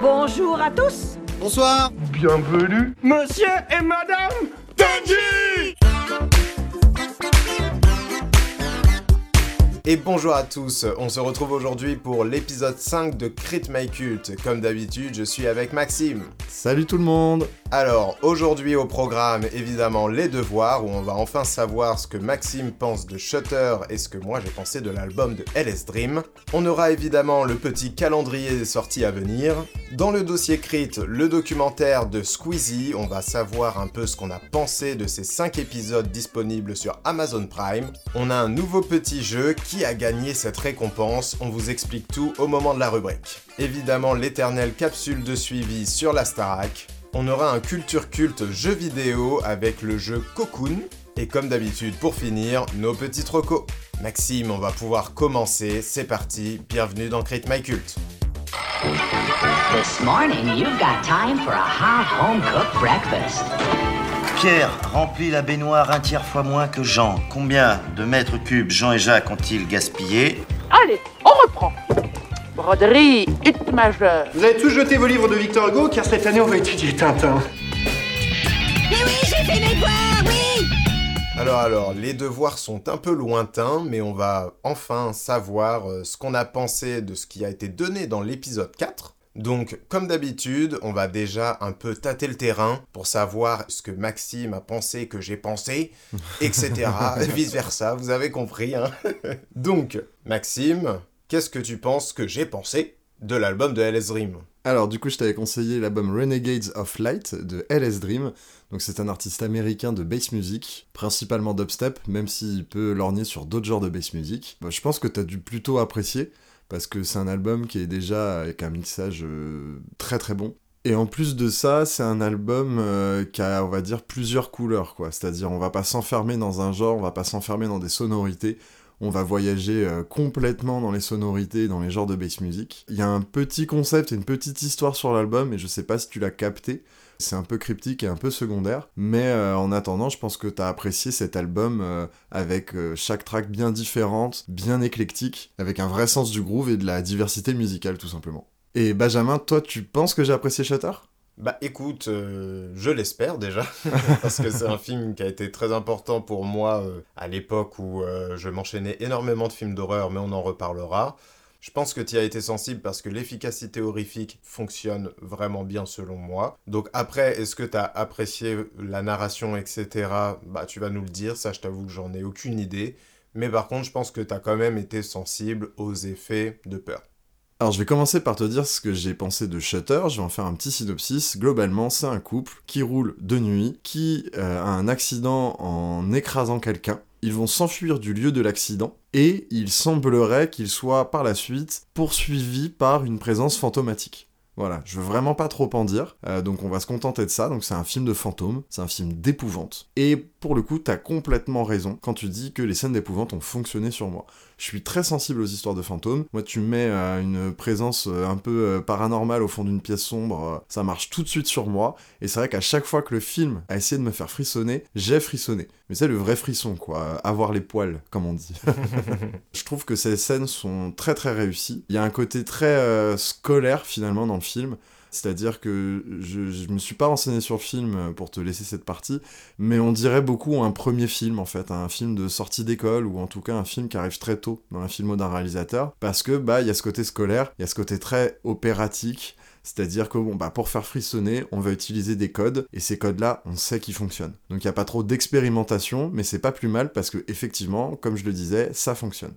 Bonjour à tous. Bonsoir. Bienvenue, monsieur et madame Tenji Et bonjour à tous, on se retrouve aujourd'hui pour l'épisode 5 de Crit My Cult. Comme d'habitude, je suis avec Maxime. Salut tout le monde Alors, aujourd'hui au programme, évidemment, les devoirs, où on va enfin savoir ce que Maxime pense de Shutter et ce que moi j'ai pensé de l'album de LS Dream. On aura évidemment le petit calendrier des sorties à venir. Dans le dossier Crit, le documentaire de Squeezie, on va savoir un peu ce qu'on a pensé de ces 5 épisodes disponibles sur Amazon Prime. On a un nouveau petit jeu qui a gagné cette récompense, on vous explique tout au moment de la rubrique. Évidemment, l'éternelle capsule de suivi sur la Starac. On aura un culture culte jeu vidéo avec le jeu Cocoon. Et comme d'habitude, pour finir, nos petits trocos. Maxime, on va pouvoir commencer, c'est parti, bienvenue dans Crate My Cult. This morning, you've got time for a hot home cooked breakfast. Pierre remplit la baignoire un tiers fois moins que Jean. Combien de mètres cubes Jean et Jacques ont-ils gaspillé? Allez, on reprend. Broderie, hit majeur. Vous avez tous jeté vos livres de Victor Hugo car cette année on va étudier Tintin. Alors alors, les devoirs sont un peu lointains, mais on va enfin savoir euh, ce qu'on a pensé de ce qui a été donné dans l'épisode 4. Donc, comme d'habitude, on va déjà un peu tâter le terrain pour savoir ce que Maxime a pensé que j'ai pensé, etc. Vice versa, vous avez compris. Hein Donc, Maxime, qu'est-ce que tu penses que j'ai pensé de l'album de LS Dream Alors du coup je t'avais conseillé l'album Renegades of Light de LS Dream. Donc c'est un artiste américain de bass music, principalement dubstep, même s'il peut lorgner sur d'autres genres de bass music. Bah, je pense que t'as dû plutôt apprécier, parce que c'est un album qui est déjà avec un mixage euh, très très bon. Et en plus de ça, c'est un album euh, qui a, on va dire, plusieurs couleurs, quoi. C'est-à-dire, on va pas s'enfermer dans un genre, on va pas s'enfermer dans des sonorités, on va voyager euh, complètement dans les sonorités, dans les genres de bass music. Il y a un petit concept et une petite histoire sur l'album, et je sais pas si tu l'as capté. C'est un peu cryptique et un peu secondaire, mais euh, en attendant, je pense que t'as apprécié cet album euh, avec chaque track bien différente, bien éclectique, avec un vrai sens du groove et de la diversité musicale tout simplement. Et Benjamin, toi, tu penses que j'ai apprécié Shutter? Bah écoute, euh, je l'espère déjà, parce que c'est un film qui a été très important pour moi euh, à l'époque où euh, je m'enchaînais énormément de films d'horreur, mais on en reparlera. Je pense que tu as été sensible parce que l'efficacité horrifique fonctionne vraiment bien selon moi. Donc après, est-ce que tu as apprécié la narration, etc. Bah tu vas nous le dire, ça je t'avoue que j'en ai aucune idée. Mais par contre, je pense que tu as quand même été sensible aux effets de peur. Alors je vais commencer par te dire ce que j'ai pensé de Shutter, je vais en faire un petit synopsis. Globalement, c'est un couple qui roule de nuit, qui euh, a un accident en écrasant quelqu'un. Ils vont s'enfuir du lieu de l'accident et il semblerait qu'ils soient par la suite poursuivis par une présence fantomatique. Voilà, je veux vraiment pas trop en dire, euh, donc on va se contenter de ça. Donc c'est un film de fantôme, c'est un film d'épouvante. Et pour le coup, t'as complètement raison quand tu dis que les scènes d'épouvante ont fonctionné sur moi. Je suis très sensible aux histoires de fantômes. Moi, tu me mets euh, une présence euh, un peu euh, paranormale au fond d'une pièce sombre, ça marche tout de suite sur moi. Et c'est vrai qu'à chaque fois que le film a essayé de me faire frissonner, j'ai frissonné. Mais c'est le vrai frisson, quoi. Avoir les poils, comme on dit. je trouve que ces scènes sont très très réussies. Il y a un côté très scolaire finalement dans le film. C'est-à-dire que je, je me suis pas renseigné sur le film pour te laisser cette partie, mais on dirait beaucoup un premier film en fait, un film de sortie d'école ou en tout cas un film qui arrive très tôt dans la filmo d'un réalisateur, parce que bah il y a ce côté scolaire, il y a ce côté très opératique, c'est-à-dire que bon bah pour faire frissonner, on va utiliser des codes et ces codes-là, on sait qu'ils fonctionnent. Donc il y a pas trop d'expérimentation, mais c'est pas plus mal parce que effectivement, comme je le disais, ça fonctionne.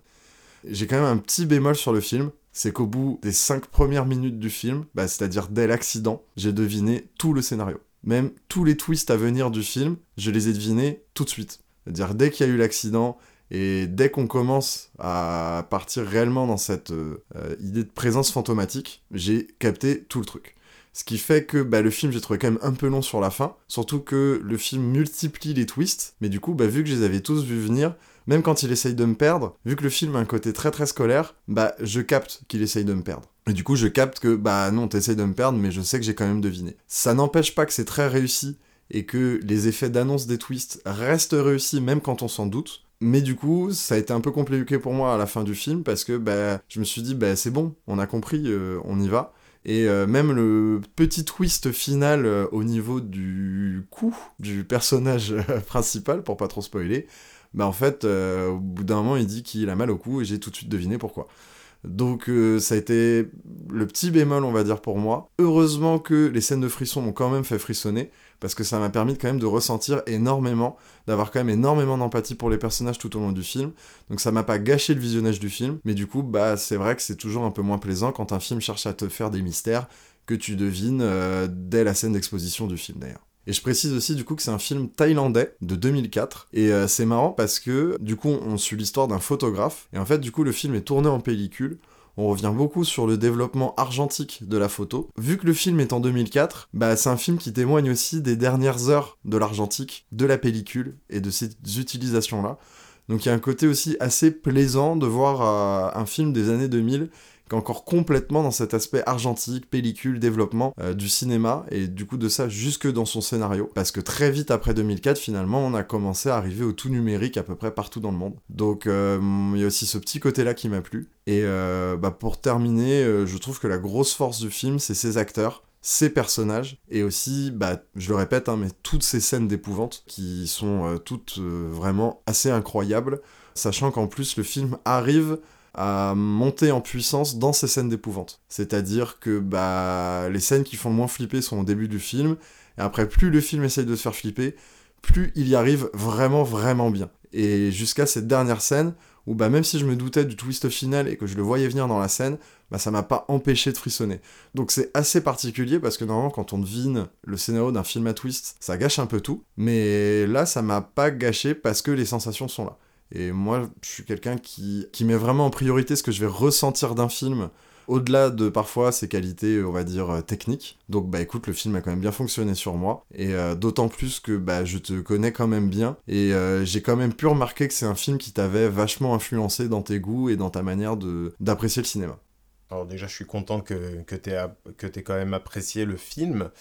J'ai quand même un petit bémol sur le film, c'est qu'au bout des 5 premières minutes du film, bah, c'est-à-dire dès l'accident, j'ai deviné tout le scénario. Même tous les twists à venir du film, je les ai devinés tout de suite. C'est-à-dire dès qu'il y a eu l'accident et dès qu'on commence à partir réellement dans cette euh, idée de présence fantomatique, j'ai capté tout le truc. Ce qui fait que bah, le film, j'ai trouvé quand même un peu long sur la fin, surtout que le film multiplie les twists, mais du coup, bah, vu que je les avais tous vus venir, même quand il essaye de me perdre, vu que le film a un côté très très scolaire, bah je capte qu'il essaye de me perdre. Et du coup, je capte que bah non, t'essayes de me perdre, mais je sais que j'ai quand même deviné. Ça n'empêche pas que c'est très réussi et que les effets d'annonce des twists restent réussis même quand on s'en doute. Mais du coup, ça a été un peu compliqué pour moi à la fin du film parce que bah, je me suis dit, bah, c'est bon, on a compris, euh, on y va. Et euh, même le petit twist final euh, au niveau du cou du personnage principal, pour pas trop spoiler, bah en fait, euh, au bout d'un moment, il dit qu'il a mal au cou et j'ai tout de suite deviné pourquoi. Donc euh, ça a été le petit bémol, on va dire, pour moi. Heureusement que les scènes de frisson m'ont quand même fait frissonner, parce que ça m'a permis quand même de ressentir énormément, d'avoir quand même énormément d'empathie pour les personnages tout au long du film. Donc ça m'a pas gâché le visionnage du film, mais du coup, bah c'est vrai que c'est toujours un peu moins plaisant quand un film cherche à te faire des mystères que tu devines euh, dès la scène d'exposition du film d'ailleurs. Et je précise aussi du coup que c'est un film thaïlandais de 2004 et euh, c'est marrant parce que du coup on suit l'histoire d'un photographe et en fait du coup le film est tourné en pellicule. On revient beaucoup sur le développement argentique de la photo. Vu que le film est en 2004, bah c'est un film qui témoigne aussi des dernières heures de l'argentique, de la pellicule et de ces utilisations-là. Donc il y a un côté aussi assez plaisant de voir euh, un film des années 2000 qui est encore complètement dans cet aspect argentique, pellicule, développement euh, du cinéma, et du coup de ça jusque dans son scénario. Parce que très vite après 2004, finalement, on a commencé à arriver au tout numérique à peu près partout dans le monde. Donc euh, il y a aussi ce petit côté-là qui m'a plu. Et euh, bah, pour terminer, je trouve que la grosse force du film, c'est ses acteurs ses personnages et aussi, bah, je le répète, hein, mais toutes ces scènes d'épouvante qui sont toutes vraiment assez incroyables, sachant qu'en plus le film arrive à monter en puissance dans ces scènes d'épouvante. C'est-à-dire que bah, les scènes qui font moins flipper sont au début du film, et après plus le film essaye de se faire flipper, plus il y arrive vraiment vraiment bien. Et jusqu'à cette dernière scène, où bah, même si je me doutais du twist final et que je le voyais venir dans la scène, bah, ça m'a pas empêché de frissonner. Donc c'est assez particulier parce que normalement quand on devine le scénario d'un film à twist, ça gâche un peu tout, mais là ça m'a pas gâché parce que les sensations sont là. Et moi, je suis quelqu'un qui, qui met vraiment en priorité ce que je vais ressentir d'un film, au-delà de parfois ses qualités, on va dire, euh, techniques. Donc bah écoute, le film a quand même bien fonctionné sur moi, et euh, d'autant plus que bah je te connais quand même bien, et euh, j'ai quand même pu remarquer que c'est un film qui t'avait vachement influencé dans tes goûts et dans ta manière d'apprécier le cinéma. Alors déjà, je suis content que, que tu aies quand même apprécié le film.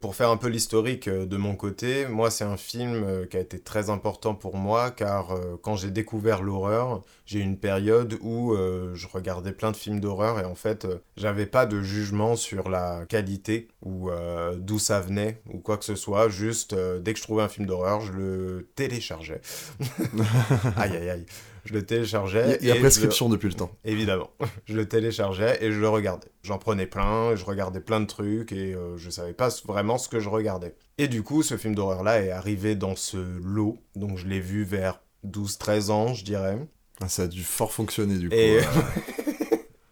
Pour faire un peu l'historique euh, de mon côté, moi c'est un film euh, qui a été très important pour moi car euh, quand j'ai découvert l'horreur, j'ai eu une période où je regardais plein de films d'horreur et en fait j'avais pas de jugement sur la qualité ou d'où ça venait ou quoi que ce soit, juste dès que je trouvais un film d'horreur, je le téléchargeais. aïe aïe aïe. Je le téléchargeais. il y a et le- prescription depuis le temps. Évidemment. Je le téléchargeais et je le regardais. J'en prenais plein, je regardais plein de trucs et euh, je savais pas vraiment ce que je regardais. Et du coup, ce film d'horreur-là est arrivé dans ce lot. Donc je l'ai vu vers 12-13 ans, je dirais. Ah, ça a dû fort fonctionner du coup. Et, euh.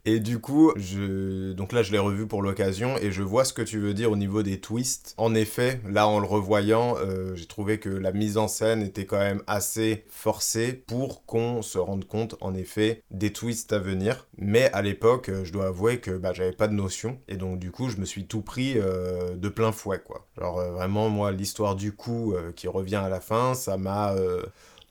Et du coup, je... donc là, je l'ai revu pour l'occasion et je vois ce que tu veux dire au niveau des twists. En effet, là, en le revoyant, euh, j'ai trouvé que la mise en scène était quand même assez forcée pour qu'on se rende compte, en effet, des twists à venir. Mais à l'époque, je dois avouer que bah, j'avais pas de notion et donc du coup, je me suis tout pris euh, de plein fouet, quoi. Genre euh, vraiment, moi, l'histoire du coup qui revient à la fin, ça m'a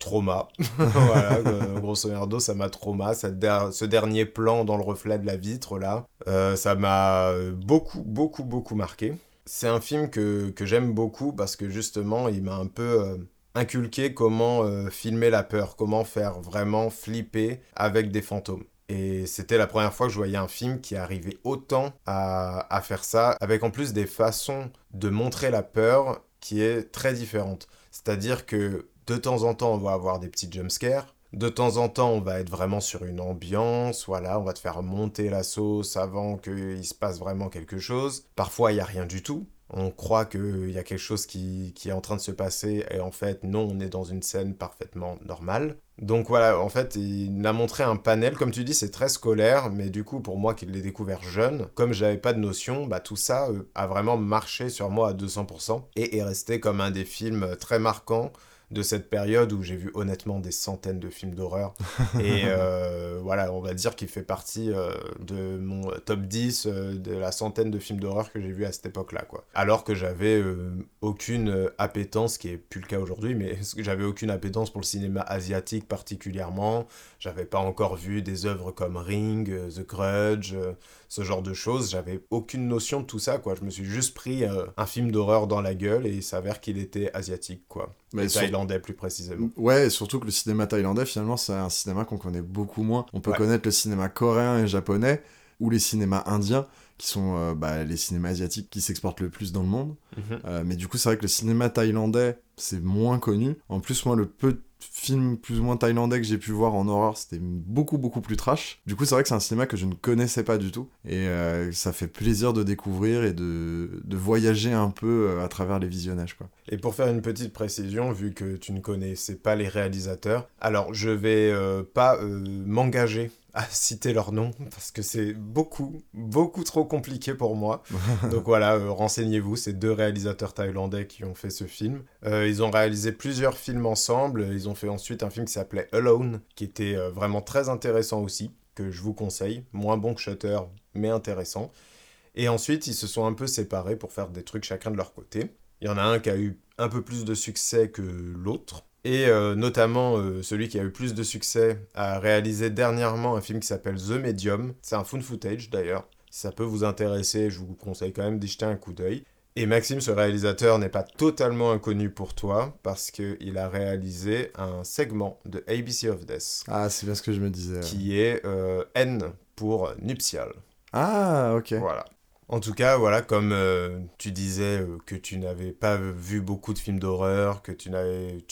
trauma. voilà, euh, grosso ça m'a trauma. Der- ce dernier plan dans le reflet de la vitre, là, euh, ça m'a beaucoup, beaucoup, beaucoup marqué. C'est un film que, que j'aime beaucoup parce que justement, il m'a un peu euh, inculqué comment filmer la peur, comment faire vraiment flipper avec des fantômes. Et c'était la première fois que je voyais un film qui arrivait autant à, à faire ça, avec en plus des façons de montrer la peur qui est très différente. C'est-à-dire que de temps en temps, on va avoir des petits jumpscares. De temps en temps, on va être vraiment sur une ambiance, voilà, on va te faire monter la sauce avant qu'il se passe vraiment quelque chose. Parfois, il n'y a rien du tout. On croit qu'il y a quelque chose qui, est en train de se passer et en fait, non, on est dans une scène parfaitement normale. Donc voilà, en fait, il a montré un panel, comme tu dis, c'est très scolaire, mais du coup, pour moi qui l'ai découvert jeune, comme j'avais pas de notion, bah tout ça euh, a vraiment marché sur moi à 200% et est resté comme un des films très marquants de cette période où j'ai vu honnêtement des centaines de films d'horreur. Et euh, voilà, on va dire qu'il fait partie euh, de mon top 10 euh, de la centaine de films d'horreur que j'ai vu à cette époque-là, quoi. Alors que j'avais euh, aucune euh, appétence, ce qui est plus le cas aujourd'hui, mais j'avais aucune appétence pour le cinéma asiatique particulièrement. J'avais pas encore vu des œuvres comme Ring, euh, The Grudge, euh, ce genre de choses. J'avais aucune notion de tout ça, quoi. Je me suis juste pris euh, un film d'horreur dans la gueule et il s'avère qu'il était asiatique, quoi. Mais sur- Thaïlandais plus précisément. Ouais, et surtout que le cinéma thaïlandais, finalement, c'est un cinéma qu'on connaît beaucoup moins. On peut Ouais. connaître le cinéma coréen et japonais, ou les cinémas indiens, qui sont euh, bah, les cinémas asiatiques qui s'exportent le plus dans le monde. Mhm. Euh, mais du coup, c'est vrai que le cinéma thaïlandais, c'est moins connu. En plus, moi, le peu films plus ou moins thaïlandais que j'ai pu voir en horreur, c'était beaucoup, beaucoup plus trash. Du coup, c'est vrai que c'est un cinéma que je ne connaissais pas du tout. Et euh, ça fait plaisir de découvrir et de, de voyager un peu euh, à travers les visionnages, quoi. Et pour faire une petite précision, vu que tu ne connaissais pas les réalisateurs, alors je vais euh, pas m'engager à citer leur nom parce que c'est beaucoup, beaucoup trop compliqué pour moi. Donc voilà, euh, renseignez-vous, c'est deux réalisateurs thaïlandais qui ont fait ce film. Euh, ils ont réalisé plusieurs films ensemble. Ils ont fait ensuite un film qui s'appelait Alone, qui était euh, vraiment très intéressant aussi, que je vous conseille. Moins bon que Shutter, mais intéressant. Et ensuite, ils se sont un peu séparés pour faire des trucs chacun de leur côté. Il y en a un qui a eu un peu plus de succès que l'autre. Et euh, notamment, euh, celui qui a eu plus de succès a réalisé dernièrement un film qui s'appelle The Medium. C'est un found footage d'ailleurs. Si ça peut vous intéresser, je vous conseille quand même d'y jeter un coup d'œil. Et Maxime, ce réalisateur, n'est pas totalement inconnu pour toi parce qu'il a réalisé un segment de ABC of Death Ah, c'est bien ce que je me disais. qui est euh, N pour nuptial. Ah, ok. Voilà. En tout cas, voilà, comme euh, tu disais euh, que tu n'avais pas vu beaucoup de films d'horreur, que tu,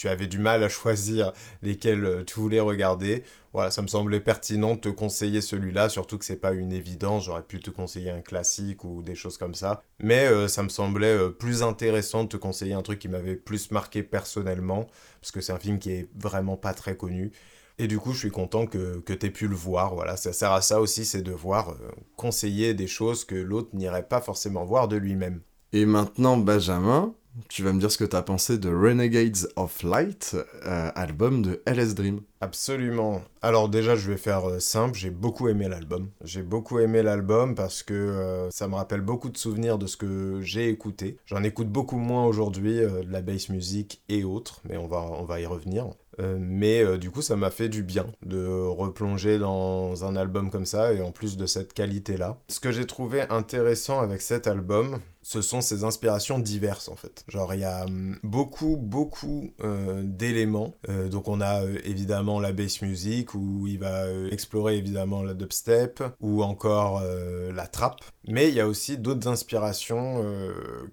avais du mal à choisir lesquels euh, tu voulais regarder, voilà, ça me semblait pertinent de te conseiller celui-là, surtout que c'est pas une évidence, j'aurais pu te conseiller un classique ou des choses comme ça. Mais ça me semblait plus intéressant de te conseiller un truc qui m'avait plus marqué personnellement, parce que c'est un film qui est vraiment pas très connu. Et du coup, je suis content que, que tu aies pu le voir. Voilà, ça sert à ça aussi, c'est de voir, euh, conseiller des choses que l'autre n'irait pas forcément voir de lui-même. Et maintenant, Benjamin, tu vas me dire ce que t'as pensé de Renegades of Light, euh, album de LS Dream. Absolument. Alors déjà, je vais faire euh, simple, j'ai beaucoup aimé l'album. J'ai beaucoup aimé l'album parce que euh, ça me rappelle beaucoup de souvenirs de ce que j'ai écouté. J'en écoute beaucoup moins aujourd'hui, de la bass music et autres, mais on va, on va y revenir. Euh, mais euh, du coup, ça m'a fait du bien de replonger dans un album comme ça et en plus de cette qualité-là. Ce que j'ai trouvé intéressant avec cet album, ce sont ses inspirations diverses en fait. Genre il y a hum, beaucoup beaucoup euh, d'éléments. Donc on a évidemment la bass music où il va explorer évidemment la dubstep ou encore la trap. Mais il y a aussi d'autres inspirations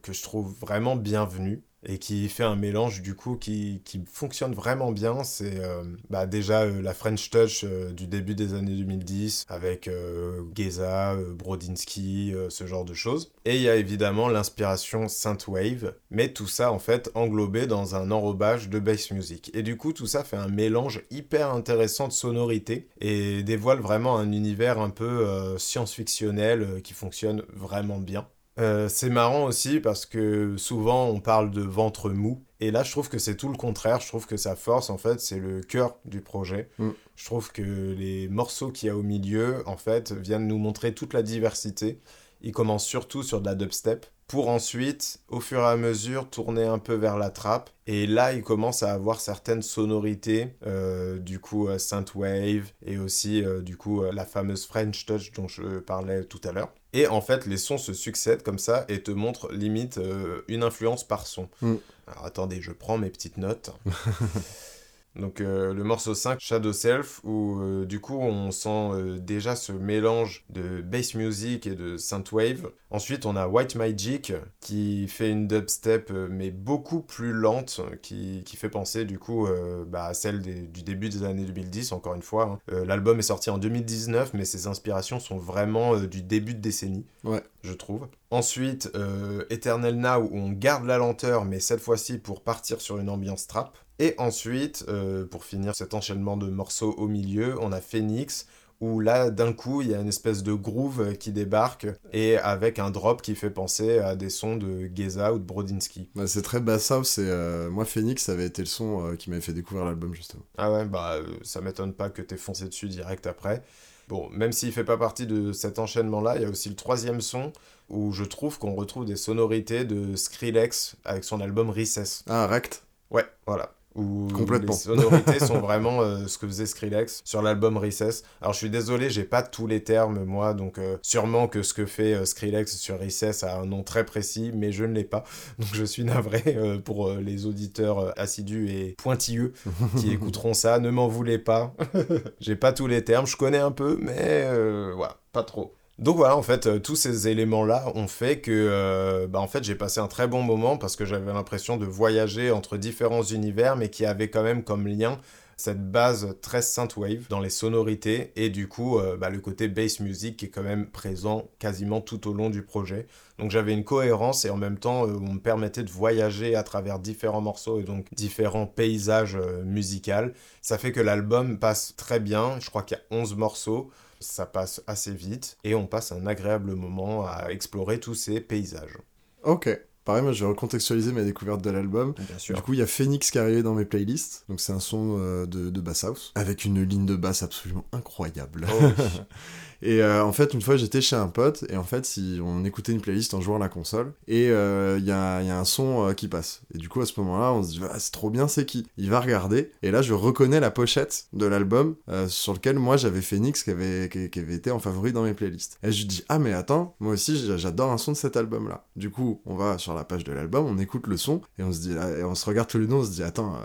que je trouve vraiment bienvenues et qui fait un mélange du coup qui, qui fonctionne vraiment bien. C'est euh, bah, déjà euh, la French Touch euh, du début des années 2010 avec Geza, Brodinski, ce genre de choses. Et il y a évidemment l'inspiration synthwave, mais tout ça en fait englobé dans un enrobage de bass music. Et du coup tout ça fait un mélange hyper intéressant de sonorités et dévoile vraiment un univers un peu science-fictionnel qui fonctionne vraiment bien. Euh, c'est marrant aussi parce que souvent on parle de ventre mou et là je trouve que c'est tout le contraire, je trouve que sa force en fait c'est le cœur du projet. Mm. Je trouve que les morceaux qu'il y a au milieu en fait viennent nous montrer toute la diversité. Ils commencent surtout sur de la dubstep pour ensuite au fur et à mesure tourner un peu vers la trappe et là il commence à avoir certaines sonorités euh, du coup euh, synthwave et aussi euh, du coup euh, la fameuse French touch dont je parlais tout à l'heure. Et en fait, les sons se succèdent comme ça et te montrent limite une influence par son. Mm. Alors attendez, je prends mes petites notes. Donc euh, le morceau 5, Shadow Self, où euh, du coup on sent euh, déjà ce mélange de bass music et de synthwave. Ensuite on a White Magic qui fait une dubstep mais beaucoup plus lente, qui, qui fait penser du coup bah, à celle des- du début des années 2010 encore une fois. hein. L'album est sorti en 2019 mais ses inspirations sont vraiment du début de décennie Ouais. je trouve. Ensuite, Eternal Now, où on garde la lenteur, mais cette fois-ci pour partir sur une ambiance trap. Et ensuite, euh, pour finir cet enchaînement de morceaux au milieu, on a Phoenix, où là, d'un coup, il y a une espèce de groove qui débarque, et avec un drop qui fait penser à des sons de Geza ou de Brodinski. Bah, c'est très bass house et euh, moi, Phoenix, ça avait été le son euh, qui m'avait fait découvrir l'album, justement. Ah ouais, bah euh, ça m'étonne pas que t'aies foncé dessus direct après. Bon, même s'il fait pas partie de cet enchaînement-là, il y a aussi le troisième son où je trouve qu'on retrouve des sonorités de Skrillex avec son album Recess. Ah, Rect Ouais, voilà. Où Complètement. les sonorités sont vraiment euh, ce que faisait Skrillex sur l'album Recess. Alors je suis désolé, j'ai pas tous les termes moi, donc euh, sûrement que ce que fait euh, Skrillex sur Recess a un nom très précis, mais je ne l'ai pas. Donc je suis navré pour les auditeurs assidus et pointilleux qui écouteront ça. Ne m'en voulez pas. j'ai pas tous les termes, je connais un peu, mais voilà, pas trop. Donc voilà, en fait, euh, tous ces éléments-là ont fait que, euh, bah, en fait, j'ai passé un très bon moment parce que j'avais l'impression de voyager entre différents univers, mais qui avaient quand même comme lien cette base très synthwave dans les sonorités et du coup euh, bah, le côté bass music qui est quand même présent quasiment tout au long du projet. Donc j'avais une cohérence et en même temps on me permettait de voyager à travers différents morceaux et donc différents paysages musicaux. Ça fait que l'album passe très bien, je crois qu'il y a 11 morceaux, ça passe assez vite et on passe un agréable moment à explorer tous ces paysages. Ok. Pareil, moi je vais recontextualiser ma découverte de l'album. Du coup, il y a Phoenix qui est arrivé dans mes playlists. Donc, c'est un son euh, de, de bass house. Avec une ligne de basse absolument incroyable. Oh oui. Et euh, en fait, une fois, j'étais chez un pote, et en fait, si on écoutait une playlist en jouant à la console, et euh, il y, a, un son euh, qui passe. Et du coup, à ce moment-là, on se dit, ah, c'est trop bien, c'est qui? Il va regarder, et là, je reconnais la pochette de l'album sur lequel moi, j'avais Phoenix qui avait, été en favori dans mes playlists. Et je lui dis, ah, mais attends, moi aussi, j'a- j'adore un son de cet album-là. Du coup, on va sur la page de l'album, on écoute le son, et on se dit, et on se regarde tous les deux, on se dit, attends,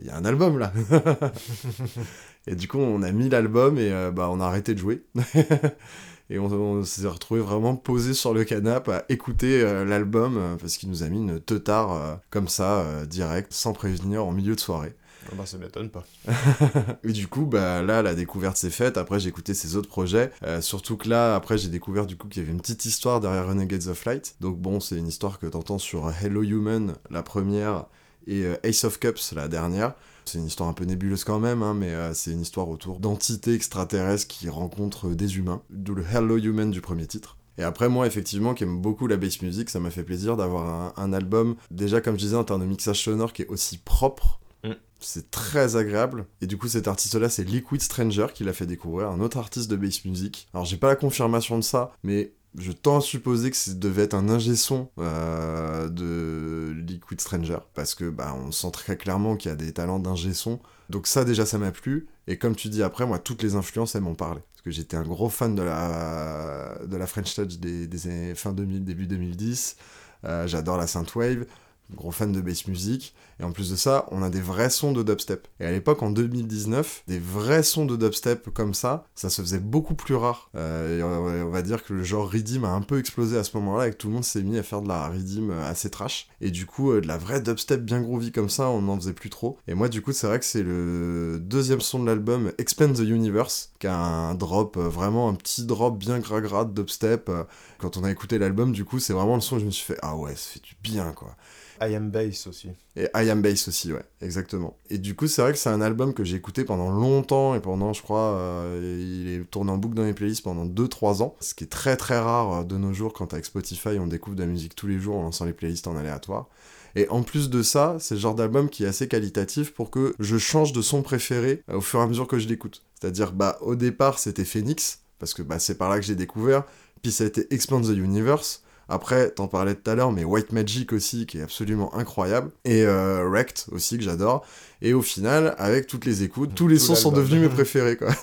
il y a un album là. et du coup, on a mis l'album et euh, bah, on a arrêté de jouer. et on, on s'est retrouvé vraiment posé sur le canapé à écouter euh, l'album euh, parce qu'il nous a mis une teutard euh, comme ça, direct, sans prévenir, en milieu de soirée. Ah bah, ça m'étonne pas. Et du coup, bah là, la découverte s'est faite. Après, j'ai écouté ses autres projets. Euh, surtout que là, après, j'ai découvert du coup qu'il y avait une petite histoire derrière Renegades of Light. Donc bon, c'est une histoire que t'entends sur Hello Human, la première, et euh, Ace of Cups, la dernière. C'est une histoire un peu nébuleuse quand même, hein, mais euh, c'est une histoire autour d'entités extraterrestres qui rencontrent des humains. D'où le Hello Human du premier titre. Et après, moi, effectivement, qui aime beaucoup la bass music, ça m'a fait plaisir d'avoir un, un album, déjà, comme je disais, en termes de mixage sonore, qui est aussi propre. Mm. C'est très agréable. Et du coup, cet artiste-là, c'est Liquid Stranger qui l'a fait découvrir, un autre artiste de bass music. Alors, j'ai pas la confirmation de ça, mais je tends à supposer que ça devait être un ingé son euh, de Liquid Stranger, parce que bah, on sent très clairement qu'il y a des talents d'ingé son. Donc ça déjà ça m'a plu, et comme tu dis après, moi toutes les influences elles m'ont parlé. Parce que j'étais un gros fan de la, de la French Touch des, des années fin 2000, début 2010, Euh, j'adore la synthwave, gros fan de bass music, et en plus de ça, on a des vrais sons de dubstep. Et à l'époque, en 2019, des vrais sons de dubstep comme ça, ça se faisait beaucoup plus rare. Euh, on, va dire que le genre Redeem a un peu explosé à ce moment-là, et que tout le monde s'est mis à faire de la Redeem assez trash. Et du coup, euh, de la vraie dubstep bien groovy comme ça, on n'en faisait plus trop. Et moi, du coup, c'est vrai que c'est le deuxième son de l'album, Expand the Universe, qui a un drop, euh, vraiment un petit drop bien gras-gras de dubstep. Quand on a écouté l'album, du coup, c'est vraiment le son où je me suis fait, ah ouais, ça fait du bien, quoi. I am bass aussi. Et I Am Bass aussi, ouais, exactement. Et du coup, c'est vrai que c'est un album que j'ai écouté pendant longtemps, et pendant, je crois, euh, il est tourné en boucle dans mes playlists pendant 2-3 ans, ce qui est très très rare euh, de nos jours quand avec Spotify on découvre de la musique tous les jours en lançant les playlists en aléatoire. Et en plus de ça, c'est le genre d'album qui est assez qualitatif pour que je change de son préféré euh, au fur et à mesure que je l'écoute. C'est-à-dire, bah, au départ, c'était Phoenix, parce que bah, c'est par là que j'ai découvert, puis ça a été Expand the Universe, après, t'en parlais tout à l'heure, mais White Magic aussi, qui est absolument incroyable. Et euh, Wrecked aussi, que j'adore. Et au final, avec toutes les écoutes, tous les Tout sons sont devenus mes préférés, quoi.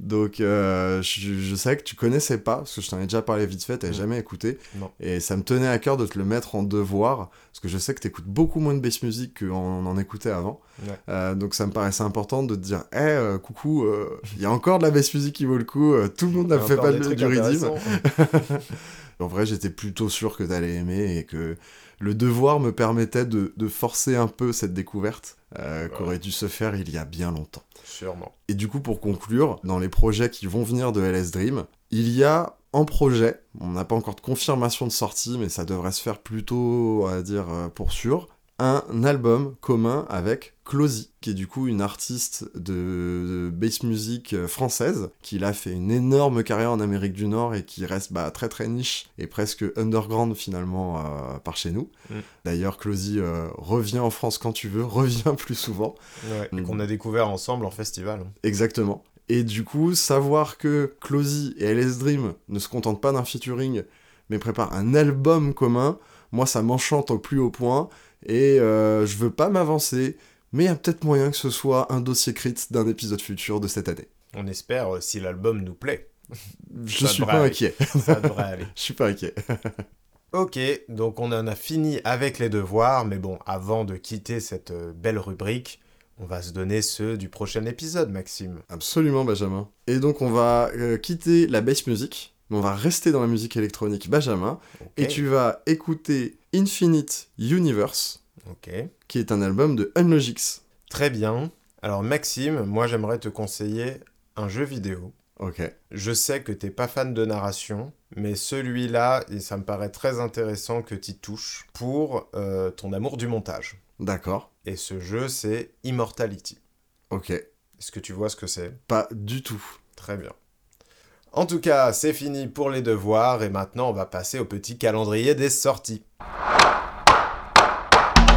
Donc, euh, je, je savais que tu connaissais pas, parce que je t'en ai déjà parlé vite fait, t'avais Mm. jamais écouté. Non. Et ça me tenait à cœur de te le mettre en devoir, parce que je sais que t'écoutes beaucoup moins de bass music qu'on en écoutait avant. Ouais. Euh, donc ça me paraissait important de te dire, hé, euh, coucou, il y a encore de la bass music qui vaut le coup, tout le monde n'a fait pas de, du redeem. En vrai, j'étais plutôt sûr que t'allais aimer et que le devoir me permettait de, de forcer un peu cette découverte euh, qu'aurait dû se faire il y a bien longtemps. Sûrement. Et du coup, pour conclure, dans les projets qui vont venir de LS Dream, il y a en projet, on n'a pas encore de confirmation de sortie, mais ça devrait se faire plutôt, va dire, euh, pour sûr, un album commun avec Closy, qui est du coup une artiste de, de bass music euh, française, qui là fait une énorme carrière en Amérique du Nord et qui reste bah, très très niche et presque underground finalement euh, par chez nous. Mm. D'ailleurs, Closy euh, revient en France quand tu veux, revient plus souvent. Ouais. Et Mm. qu'on a découvert ensemble en festival. Exactement. Et du coup, savoir que Closy et LS Dream ne se contentent pas d'un featuring, mais préparent un album commun, moi ça m'enchante au plus haut point, et euh, je veux pas m'avancer, mais il y a peut-être moyen que ce soit un dossier crit d'un épisode futur de cette année. On espère euh, si l'album nous plaît. Je suis pas aller. inquiet. Ça devrait aller. Je suis pas inquiet. Ok, donc on en a fini avec les devoirs, mais bon, avant de quitter cette euh, belle rubrique, on va se donner ceux du prochain épisode, Maxime. Absolument, Benjamin. Et donc, on va euh, quitter la bass music mais on va rester dans la musique électronique Benjamin, et tu vas écouter Infinite Universe, qui est un album de Unlogix. Très bien. Alors Maxime, moi j'aimerais te conseiller un jeu vidéo. Ok. Je sais que t'es pas fan de narration, mais celui-là, et ça me paraît très intéressant que tu touches pour euh, ton amour du montage. D'accord. Et ce jeu, c'est Immortality. Ok. Est-ce que tu vois ce que c'est? Pas du tout. Très bien. En tout cas, c'est fini pour les devoirs et maintenant on va passer au petit calendrier des sorties.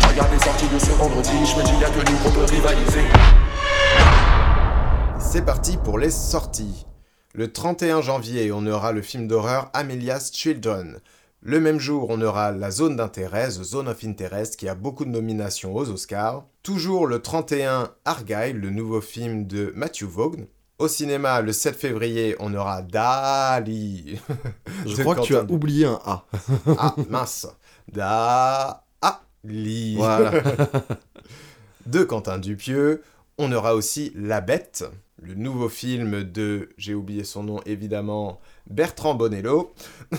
Je regarde les sorties de ce vendredi, je me dis y'a que nous qu'on peut rivaliser. C'est parti pour les sorties. Le 31 janvier, on aura le film d'horreur Amelia's Children. Le même jour, on aura La Zone d'intérêt, The Zone of Interest, qui a beaucoup de nominations aux Oscars. Toujours le 31, Argyle, le nouveau film de Matthew Vaughn. Au cinéma, le 7 février, on aura Dali. Je crois que tu as oublié un A. Ah, mince. Dali. Voilà. de Quentin Dupieux. On aura aussi La Bête, le nouveau film de, j'ai oublié son nom évidemment, Bertrand Bonello.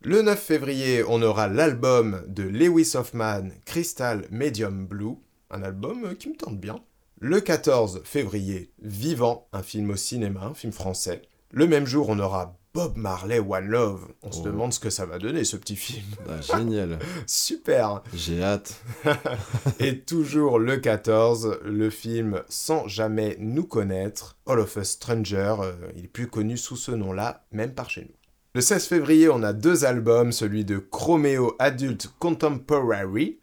le 9 février, on aura l'album de Lewis Hoffman, Crystal Medium Blue, un album euh, qui me tente bien. Le 14 février, Vivant, un film au cinéma, un film français. Le même jour, on aura Bob Marley One Love. On se Oh. demande ce que ça va donner ce petit film. Ah, génial. Super J'ai hâte. Et toujours le 14, le film Sans jamais nous connaître, All of Us Stranger, euh, il est plus connu sous ce nom-là, même par chez nous. Le 16 février, on a deux albums, celui de Chromeo Adult Contemporary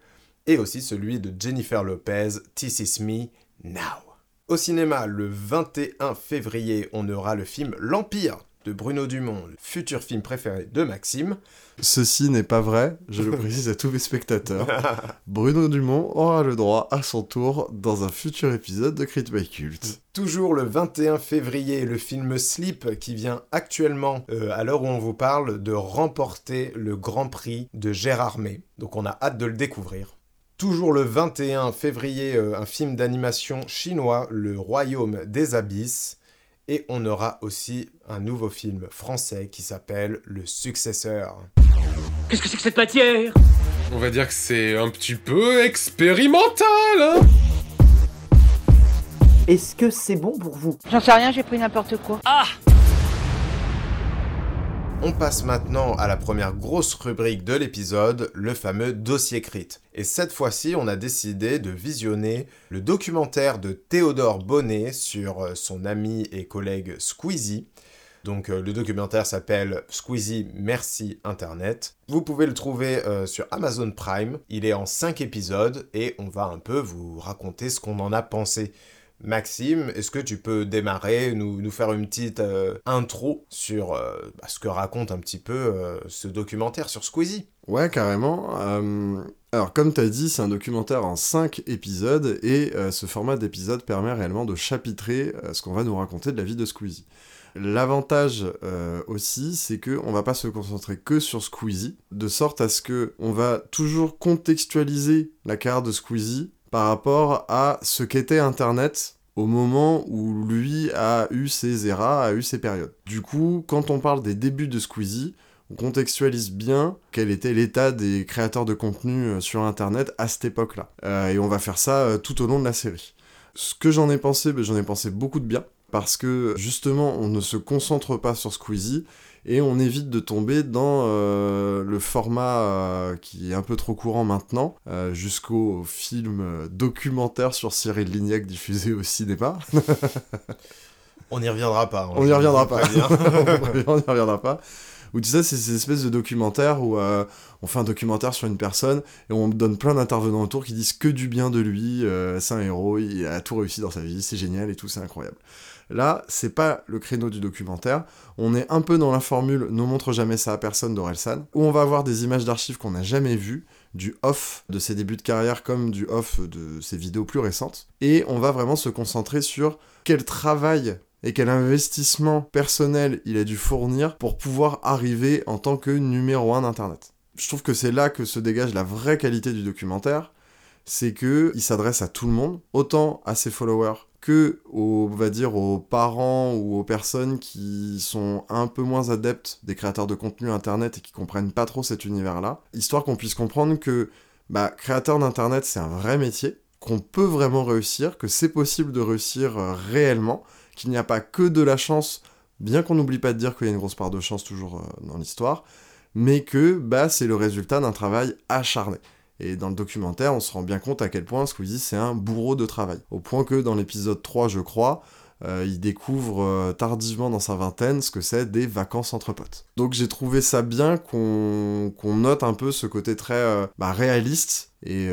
et aussi celui de Jennifer Lopez, This Is Me Now. Au cinéma, le 21 février, on aura le film L'Empire de Bruno Dumont, le futur film préféré de Maxime. Ceci n'est pas vrai, je le précise à tous mes spectateurs. Bruno Dumont aura le droit à son tour dans un futur épisode de Crit by Cult. Toujours le 21 février, le film Sleep qui vient actuellement, euh, à l'heure où on vous parle, de remporter le Grand Prix de Gérard May. Donc on a hâte de le découvrir. Toujours le 21 février, euh, un film d'animation chinois, Le Royaume des Abysses. Et on aura aussi un nouveau film français qui s'appelle Le Successeur. Qu'est-ce que c'est que cette matière? On va dire que c'est un petit peu expérimental, hein Est-ce que c'est bon pour vous? J'en sais rien, j'ai pris n'importe quoi. On passe maintenant à la première grosse rubrique de l'épisode, le fameux dossier crit. Et cette fois-ci, on a décidé de visionner le documentaire de Théodore Bonnet sur euh, son ami et collègue Squeezie. Donc euh, le documentaire s'appelle Squeezie Merci Internet. Vous pouvez le trouver euh, sur Amazon Prime. Il est en 5 épisodes et on va un peu vous raconter ce qu'on en a pensé. Maxime, est-ce que tu peux démarrer, nous, nous faire une petite euh, intro sur euh, bah, ce que raconte un petit peu euh, ce documentaire sur Squeezie? Ouais, carrément. Alors, comme t'as dit, c'est un documentaire en 5 épisodes, et ce format d'épisode permet réellement de chapitrer ce qu'on va nous raconter de la vie de Squeezie. L'avantage aussi, c'est que on va pas se concentrer que sur Squeezie, de sorte à ce que on va toujours contextualiser la carrière de Squeezie par rapport à ce qu'était Internet au moment où lui a eu ses eras, a eu ses périodes. Du coup, quand on parle des débuts de Squeezie, on contextualise bien quel était l'état des créateurs de contenu euh, sur Internet à cette époque-là. Euh, et on va faire ça euh, tout au long de la série. Ce que j'en ai pensé, ben, j'en ai pensé beaucoup de bien, parce que justement, on ne se concentre pas sur Squeezie, et on évite de tomber dans euh, le format euh, qui est un peu trop courant maintenant, euh, jusqu'au film documentaire sur Cyril Lignac diffusé au cinéma. On n'y reviendra pas. hein, On n'y reviendra pas. on n'y reviendra pas. Ou tu sais, c'est ces espèces de documentaires où on fait un documentaire sur une personne et on donne plein d'intervenants autour qui disent que du bien de lui. c'est un héros, il a tout réussi dans sa vie, c'est génial et tout, c'est incroyable. Là, c'est pas le créneau du documentaire. On est un peu dans la formule Ne montre jamais ça à personne d'Orelsan, où on va avoir des images d'archives qu'on n'a jamais vues, du off de ses débuts de carrière comme du off de ses vidéos plus récentes. Et on va vraiment se concentrer sur quel travail et quel investissement personnel il a dû fournir pour pouvoir arriver en tant que numéro 1 d'Internet. Je trouve que c'est là que se dégage la vraie qualité du documentaire, c'est que il s'adresse à tout le monde, autant à ses followers que aux, on va dire, aux parents ou aux personnes qui sont un peu moins adeptes des créateurs de contenu internet et qui comprennent pas trop cet univers-là, histoire qu'on puisse comprendre que bah, créateur d'internet c'est un vrai métier, qu'on peut vraiment réussir, que c'est possible de réussir euh, réellement, qu'il n'y a pas que de la chance, bien qu'on n'oublie pas de dire qu'il y a une grosse part de chance toujours euh, dans l'histoire, mais que bah, c'est le résultat d'un travail acharné. Et dans le documentaire, on se rend bien compte à quel point Squeezie c'est un bourreau de travail. Au point que dans l'épisode 3, je crois, euh, il découvre euh, tardivement dans sa vingtaine ce que c'est des vacances entre potes. Donc j'ai trouvé ça bien qu'on note un peu ce côté très euh, bah, réaliste et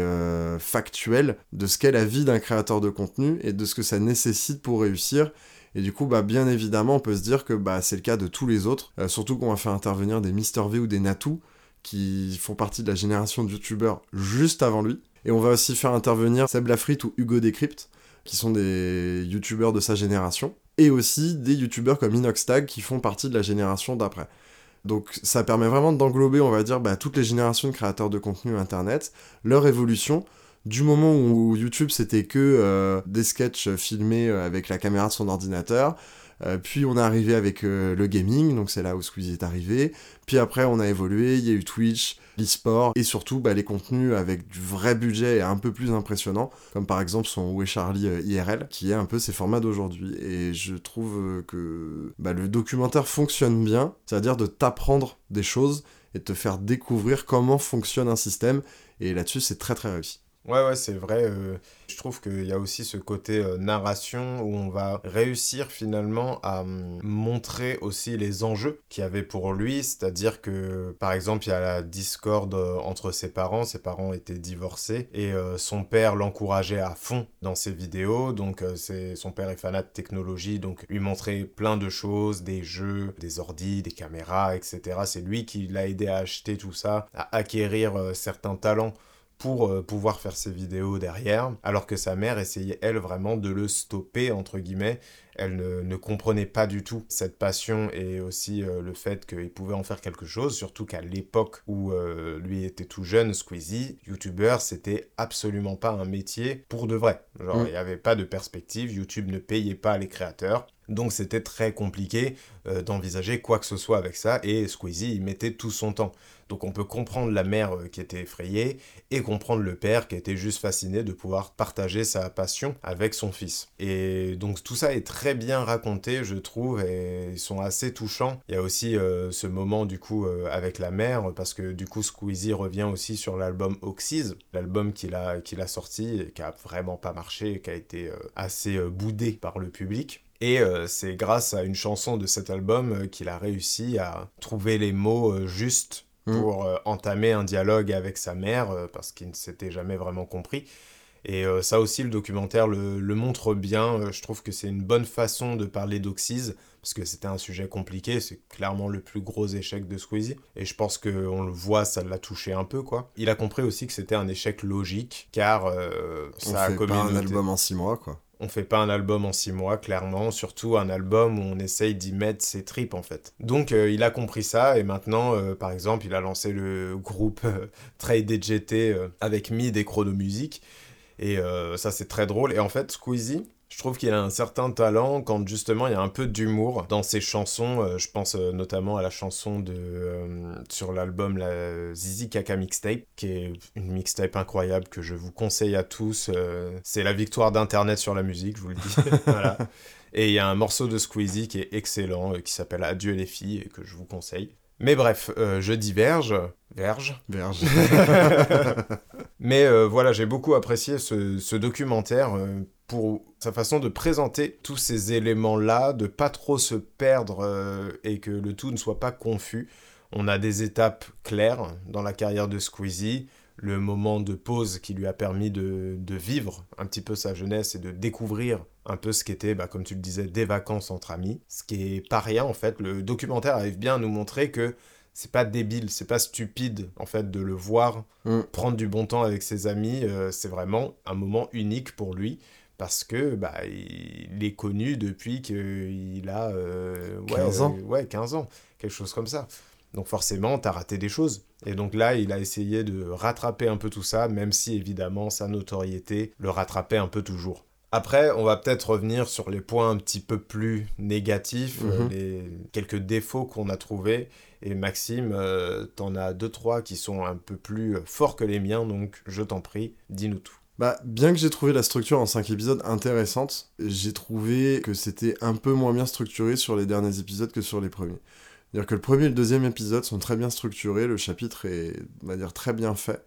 factuel de ce qu'est la vie d'un créateur de contenu et de ce que ça nécessite pour réussir. Et du coup, bah, bien évidemment, on peut se dire que bah, c'est le cas de tous les autres, surtout qu'on va faire intervenir des Mister V ou des Natou, qui font partie de la génération de youtubeurs juste avant lui. Et on va aussi faire intervenir Seb Lafrite ou Hugo Decrypt, qui sont des youtubeurs de sa génération, et aussi des youtubeurs comme Inoxtag qui font partie de la génération d'après. Donc ça permet vraiment d'englober, on va dire, bah, toutes les générations de créateurs de contenu internet, leur évolution, du moment où YouTube c'était que euh, des sketchs filmés euh, avec la caméra de son ordinateur, euh, puis on est arrivé avec euh, le gaming, donc c'est là où Squeezie est arrivé. Puis après on a évolué, il y a eu Twitch, l'e-sport, et surtout bah, les contenus avec du vrai budget et un peu plus impressionnant, comme par exemple son Où Charlie euh, IRL, qui est un peu ses formats d'aujourd'hui. Et je trouve que bah, le documentaire fonctionne bien, c'est-à-dire de t'apprendre des choses et de te faire découvrir comment fonctionne un système, et là-dessus c'est très très réussi. Ouais, ouais, c'est vrai. Euh, je trouve qu'il y a aussi ce côté euh, narration où on va réussir finalement à hum, montrer aussi les enjeux qu'il y avait pour lui. C'est-à-dire que, par exemple, il y a la discorde euh, entre ses parents. Ses parents étaient divorcés et son père l'encourageait à fond dans ses vidéos. Donc, c'est son père est fanat de technologie, donc lui montrer plein de choses, des jeux, des ordis, des caméras, etc. C'est lui qui l'a aidé à acheter tout ça, à acquérir certains talents pour euh, pouvoir faire ses vidéos derrière, alors que sa mère essayait, elle, vraiment de le stopper, entre guillemets. Elle ne, comprenait pas du tout cette passion et aussi euh, le fait qu'il pouvait en faire quelque chose, surtout qu'à l'époque où euh, lui était tout jeune, Squeezie, youtubeur, c'était absolument pas un métier pour de vrai. Genre, mm. il n'y avait pas de perspective, YouTube ne payait pas les créateurs. Donc c'était très compliqué d'envisager quoi que ce soit avec ça et Squeezie y mettait tout son temps. Donc on peut comprendre la mère euh, qui était effrayée et comprendre le père qui était juste fasciné de pouvoir partager sa passion avec son fils. Et donc tout ça est très bien raconté, je trouve, et ils sont assez touchants. Il y a aussi euh, ce moment du coup euh, avec la mère, parce que du coup Squeezie revient aussi sur l'album Oxys, l'album qu'il a, a sorti qui a vraiment pas marché, qui a été assez boudé par le public. Et c'est grâce à une chanson de cet album qu'il a réussi à trouver les mots justes. Pour euh, entamer un dialogue avec sa mère, euh, parce qu'il ne s'était jamais vraiment compris. Et euh, ça aussi, le documentaire le, montre bien. je trouve que c'est une bonne façon de parler d'Oxys, parce que c'était un sujet compliqué. C'est clairement le plus gros échec de Squeezie. Et je pense qu'on le voit, ça l'a touché un peu, quoi. Il a compris aussi que c'était un échec logique, car ça a pas un album en six mois, quoi on fait pas un album en six mois, clairement, surtout un album où on essaye d'y mettre ses tripes en fait. Donc euh, il a compris ça et maintenant, euh, par exemple, il a lancé le groupe euh, Trade DGT avec Mid et Chrono Music et ça c'est très drôle. Et en fait, Squeezie, je trouve qu'il a un certain talent quand justement il y a un peu d'humour dans ses chansons. Euh, je pense euh, notamment à la chanson de euh, sur l'album la Zizi Kaka mixtape, qui est une mixtape incroyable que je vous conseille à tous. c'est la victoire d'internet sur la musique, je vous le dis. voilà. Et il y a un morceau de Squeezie qui est excellent, qui s'appelle Adieu les filles, et que je vous conseille. Mais bref, je diverge. Verge. Verge. Mais voilà, j'ai beaucoup apprécié ce, ce documentaire pour sa façon de présenter tous ces éléments-là, de pas trop se perdre euh, et que le tout ne soit pas confus. On a des étapes claires dans la carrière de Squeezie, le moment de pause qui lui a permis de, vivre un petit peu sa jeunesse et de découvrir un peu ce qu'était, bah, comme tu le disais, des vacances entre amis. Ce qui est pas rien en fait. Le documentaire arrive bien à nous montrer que c'est pas débile, c'est pas stupide en fait de le voir mm. prendre du bon temps avec ses amis. Euh, c'est vraiment un moment unique pour lui parce que bah, il est connu depuis qu'il a euh, 15 ans. ouais, 15 ans, quelque chose comme ça. Donc forcément, tu as raté des choses. Et donc là, il a essayé de rattraper un peu tout ça, même si évidemment sa notoriété le rattrapait un peu toujours. Après, on va peut-être revenir sur les points un petit peu plus négatifs, euh, Mhm. les quelques défauts qu'on a trouvés. Et Maxime, euh, t'en as deux, trois qui sont un peu plus euh, forts que les miens, donc je t'en prie, dis-nous tout. Bah, bien que j'ai trouvé la structure en 5 épisodes intéressante, j'ai trouvé que c'était un peu moins bien structuré sur les derniers épisodes que sur les premiers. C'est-à-dire que le premier et le deuxième épisode sont très bien structurés, le chapitre est, on va dire, très bien fait.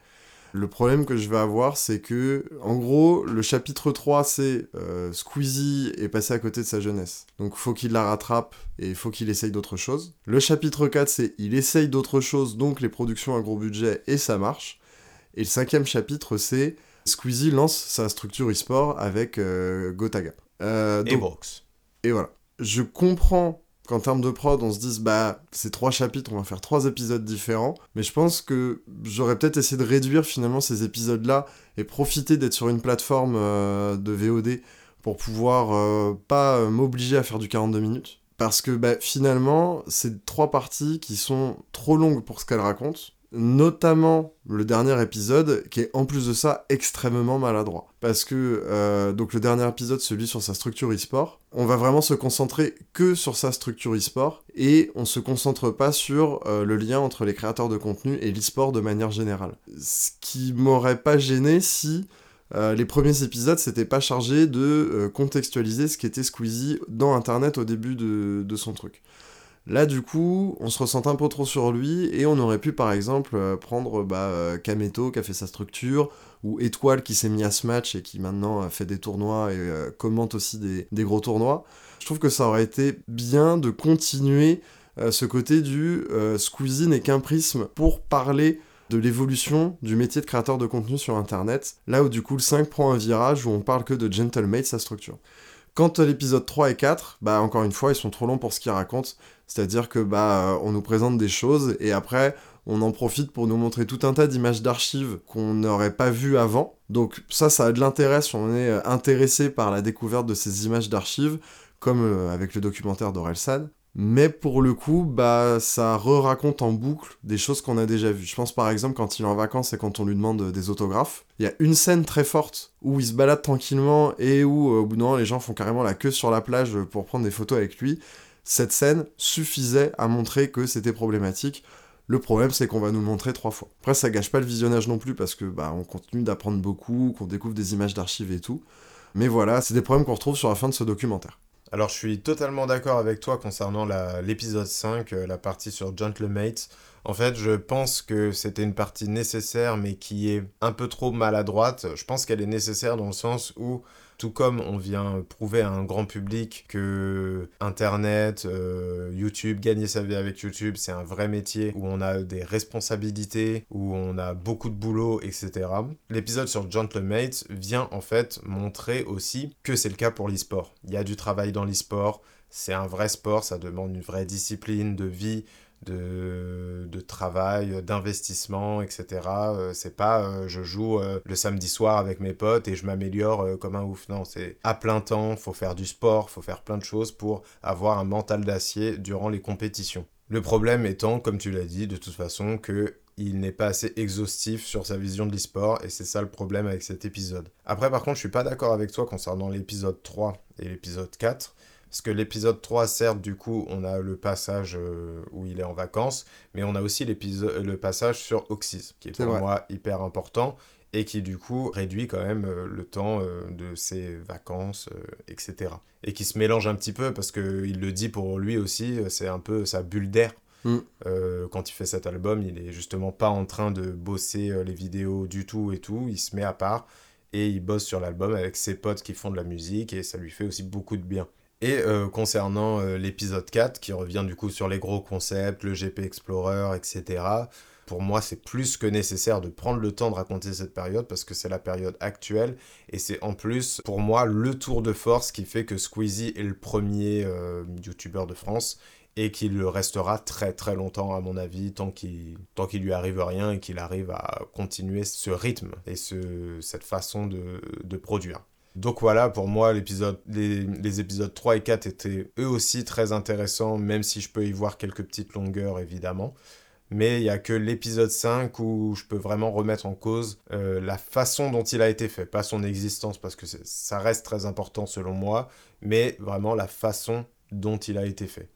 Le problème que je vais avoir, c'est que, en gros, le chapitre 3, c'est euh, Squeezie est passé à côté de sa jeunesse. Donc, faut qu'il la rattrape et faut qu'il essaye d'autre chose. Le chapitre 4, c'est il essaye d'autre chose, donc les productions à gros budget et ça marche. Et le cinquième chapitre, c'est Squeezie lance sa structure e-sport avec euh, Gotaga. Euh, Et Brooks. et voilà. Je comprends qu'en termes de prod, on se dise, bah, ces trois chapitres, on va faire trois épisodes différents. Mais je pense que j'aurais peut-être essayé de réduire finalement ces épisodes-là et profiter d'être sur une plateforme euh, de VOD pour pouvoir euh, pas euh, m'obliger à faire du 42 minutes. Parce que bah, finalement, c'est trois parties qui sont trop longues pour ce qu'elles racontent. Notamment le dernier épisode, qui est en plus de ça extrêmement maladroit. Parce que, euh, donc le dernier épisode, celui sur sa structure e-sport, on va vraiment se concentrer que sur sa structure e-sport, et on se concentre pas sur euh, le lien entre les créateurs de contenu et l'e-sport de manière générale. Ce qui m'aurait pas gêné si euh, les premiers épisodes s'étaient pas chargés de contextualiser ce qu'était Squeezie dans Internet au début de son truc. Là, du coup, on se ressent un peu trop sur lui et on aurait pu, par exemple, euh, prendre bah, euh, Kameto qui a fait sa structure ou Étoile qui s'est mis à ce match et qui maintenant euh, fait des tournois et commente aussi des, gros tournois. Je trouve que ça aurait été bien de continuer ce côté du euh, Squeezie n'est qu'un prisme pour parler de l'évolution du métier de créateur de contenu sur Internet, là où du coup le 5 prend un virage où on parle que de Gentlemate, sa structure. Quant à l'épisode 3 et 4, bah encore une fois, ils sont trop longs pour ce qu'ils racontent, c'est-à-dire que bah euh, on nous présente des choses et après on en profite pour nous montrer tout un tas d'images d'archives qu'on n'aurait pas vues avant. Donc ça, ça a de l'intérêt si on est euh, intéressé par la découverte de ces images d'archives, comme euh, avec le documentaire d'Orelsan. Mais pour le coup, bah, ça re-raconte en boucle des choses qu'on a déjà vues. Je pense par exemple quand il est en vacances et quand on lui demande des autographes. Il y a une scène très forte où il se balade tranquillement et où, au bout d'un moment, les gens font carrément la queue sur la plage pour prendre des photos avec lui. Cette scène suffisait à montrer que c'était problématique. Le problème, c'est qu'on va nous le montrer trois fois. Après, ça gâche pas le visionnage non plus parce que bah, on continue d'apprendre beaucoup, qu'on découvre des images d'archives et tout. Mais voilà, c'est des problèmes qu'on retrouve sur la fin de ce documentaire. Alors je suis totalement d'accord avec toi concernant l'épisode 5, euh, la partie sur Gentlemate. En fait, je pense que c'était une partie nécessaire mais qui est un peu trop maladroite. Je pense qu'elle est nécessaire dans le sens où, tout comme on vient prouver à un grand public que Internet, euh, YouTube, gagner sa vie avec YouTube, c'est un vrai métier où on a des responsabilités, où on a beaucoup de boulot, etc. L'épisode sur Gentlemate vient en fait montrer aussi que c'est le cas pour l'e-sport. Il y a du travail dans l'e-sport, c'est un vrai sport, ça demande une vraie discipline de vie, de, travail, d'investissement, etc. Euh, c'est pas euh, je joue euh, le samedi soir avec mes potes et je m'améliore comme un ouf. Non, c'est à plein temps, faut faire du sport, faut faire plein de choses pour avoir un mental d'acier durant les compétitions. Le problème étant, comme tu l'as dit, de toute façon, que il n'est pas assez exhaustif sur sa vision de l'e-sport et c'est ça le problème avec cet épisode. Après par contre je suis pas d'accord avec toi concernant l'épisode 3 et l'épisode 4 parce que l'épisode 3 certes du coup on a le passage euh, où il est en vacances mais on a aussi le passage sur Oxys qui est pour vrai. moi hyper important et qui du coup réduit quand même euh, le temps euh, de ses vacances, euh, etc. Et qui se mélange un petit peu parce que il le dit pour lui aussi, c'est un peu sa bulle d'air. Mm. Quand il fait cet album, il est justement pas en train de bosser les vidéos du tout et tout, il se met à part et il bosse sur l'album avec ses potes qui font de la musique et ça lui fait aussi beaucoup de bien. Et euh, concernant euh, l'épisode 4, qui revient du coup sur les gros concepts, le GP Explorer, etc., pour moi, c'est plus que nécessaire de prendre le temps de raconter cette période parce que c'est la période actuelle et c'est en plus, pour moi, le tour de force qui fait que Squeezie est le premier euh, youtubeur de France et qu'il le restera très très longtemps à mon avis tant qu'il tant lui arrive rien et qu'il arrive à continuer ce rythme et ce, cette façon de, de produire. Donc voilà, pour moi, les, épisodes 3 et 4 étaient eux aussi très intéressants, même si je peux y voir quelques petites longueurs, évidemment. mais il y a que l'épisode 5 où je peux vraiment remettre en cause euh, la façon dont il a été fait, pas son existence parce que ça reste très important selon moi, mais vraiment la façon dont il a été fait.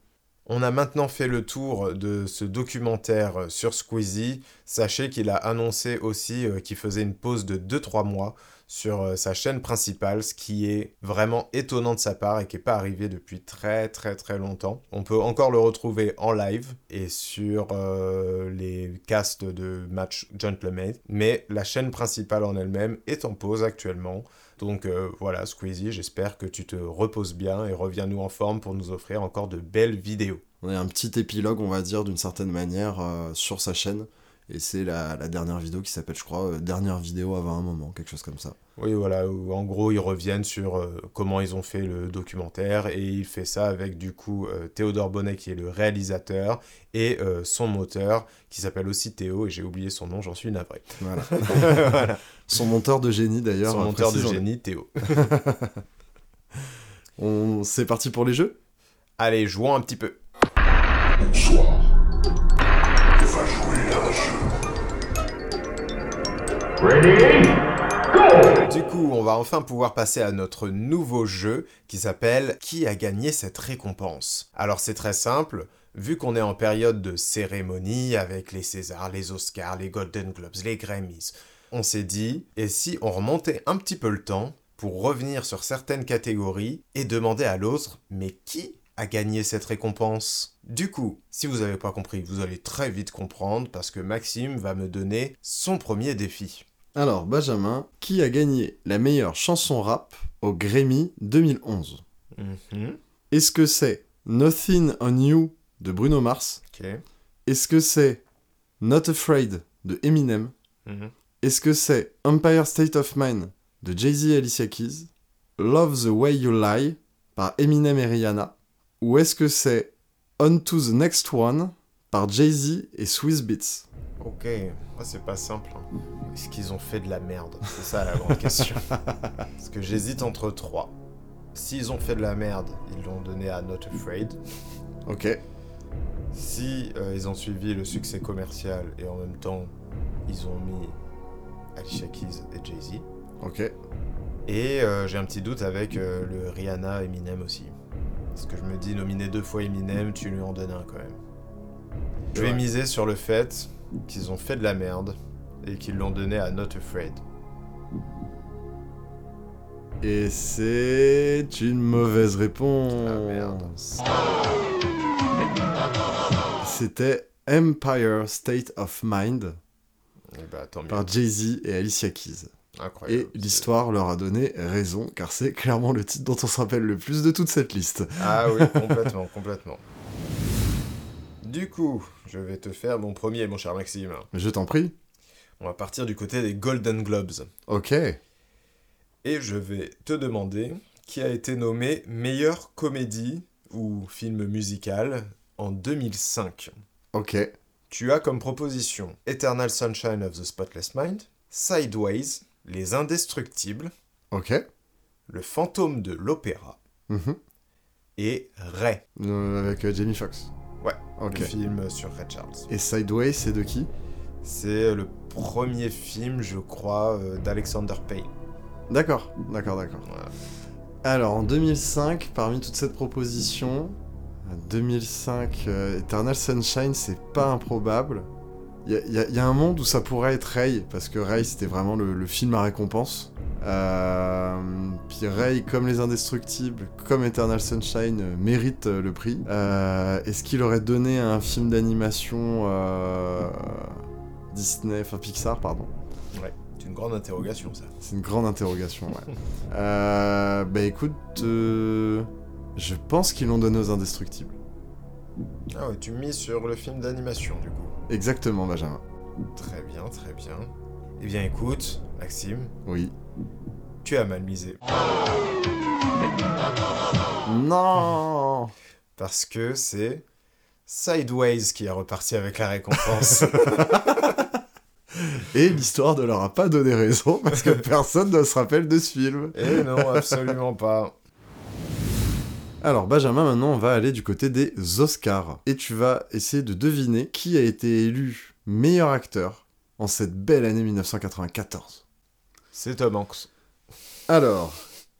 On a maintenant fait le tour de ce documentaire sur Squeezie. Sachez qu'il a annoncé aussi euh, qu'il faisait une pause de 2-3 mois sur euh, sa chaîne principale, ce qui est vraiment étonnant de sa part et qui n'est pas arrivé depuis très très très longtemps. On peut encore le retrouver en live et sur euh, les casts de match Gentleman, mais la chaîne principale en elle-même est en pause actuellement. Donc euh, voilà, Squeezie, j'espère que tu te reposes bien et reviens-nous en forme pour nous offrir encore de belles vidéos. On a un petit épilogue, on va dire, d'une certaine manière, sur sa chaîne. Et c'est la, la dernière vidéo qui s'appelle, je crois, euh, Dernière vidéo avant un moment, quelque chose comme ça. Oui, voilà, où en gros, ils reviennent sur euh, comment ils ont fait le documentaire et il fait ça avec du coup euh, Théodore Bonnet qui est le réalisateur et euh, son moteur qui s'appelle aussi Théo et j'ai oublié son nom, j'en suis navré. Voilà. Voilà. Son monteur de génie, d'ailleurs. Son monteur de génie, Théo. On... C'est parti pour les jeux? Allez, jouons un petit peu. Du coup, on va enfin pouvoir passer à notre nouveau jeu qui s'appelle Qui a gagné cette récompense? Alors c'est très simple, vu qu'on est en période de cérémonie avec les Césars, les Oscars, les Golden Globes, les Grammys, on s'est dit, et si on remontait un petit peu le temps pour revenir sur certaines catégories et demander à l'autre, mais qui a gagné cette récompense? Du coup, si vous n'avez pas compris, vous allez très vite comprendre parce que Maxime va me donner son premier défi. Alors, Benjamin, qui a gagné la meilleure chanson rap au Grammy 2011 Mhm. Est-ce que c'est Nothing on You de Bruno Mars. Est-ce que c'est Not Afraid de Eminem Mhm. Est-ce que c'est Empire State of Mind de Jay-Z et Alicia Keys Love the Way You Lie par Eminem et Rihanna Ou est-ce que c'est On to the Next One par Jay-Z et Swiss Beats Ok, c'est pas simple. hein. Est-ce qu'ils ont fait de la merde? C'est ça la grande question. Parce que j'hésite entre trois. S'ils ont fait de la merde, ils l'ont donné à Not Afraid. Ok. Si euh, ils ont suivi le succès commercial et en même temps ils ont mis Alicia Keys et Jay-Z. Ok. Et euh, j'ai un petit doute avec euh, le Rihanna Eminem aussi. Parce que je me dis, nominer deux fois Eminem, tu lui en donnes un quand même. Je vais Ouais. miser sur le fait qu'ils ont fait de la merde et qu'ils l'ont donné à Not Afraid. Et c'est une mauvaise réponse. Ah. C'était Empire State of Mind Et bah tant mieux. par Jay-Z et Alicia Keys. Incroyable. Et l'histoire leur a donné raison, car c'est clairement le titre dont on se rappelle le plus de toute cette liste. Ah oui, complètement, complètement. Du coup, je vais te faire mon premier, mon cher Maxime. Je t'en prie. On va partir du côté des Golden Globes. Ok. Et je vais te demander qui a été nommé meilleure comédie ou film musical en 2005. Ok. Tu as comme proposition Eternal Sunshine of the Spotless Mind, Sideways, Les Indestructibles, Ok. Le Fantôme de l'Opéra Mhm. et Ray, Euh, avec euh, Jamie Foxx. Ouais, Ok. le film sur Ray Charles. Et Sideways, c'est de qui? C'est le premier film, je crois, euh, d'Alexander Payne. D'accord, d'accord, d'accord. Voilà. Alors, en 2005, parmi toute cette proposition, 2005, euh, Eternal Sunshine, c'est pas improbable. Il y, a- y a- y a un monde où ça pourrait être Ray, parce que Ray, c'était vraiment le, le film à récompense. Euh, puis Ray, comme Les Indestructibles, comme Eternal Sunshine, euh, mérite euh, le prix. Euh, Est-ce qu'il aurait donné un film d'animation Disney, enfin Pixar, pardon? Ouais, c'est une grande interrogation ça. c'est une grande interrogation, ouais. bah écoute, je pense qu'ils l'ont donné aux Indestructibles. Ah ouais, tu mises sur le film d'animation du coup. Exactement, Benjamin. Très bien, très bien. Eh bien écoute, Maxime, Oui. Tu as mal misé. Non Parce que c'est Sideways qui a reparti avec la récompense. Et l'histoire ne leur a pas donné raison, parce que personne ne se rappelle de ce film. Et non, absolument pas. Alors Benjamin, maintenant on va aller du côté des Oscars. Et tu vas essayer de deviner qui a été élu meilleur acteur en cette belle année 1994. C'est Tom Hanks. Alors,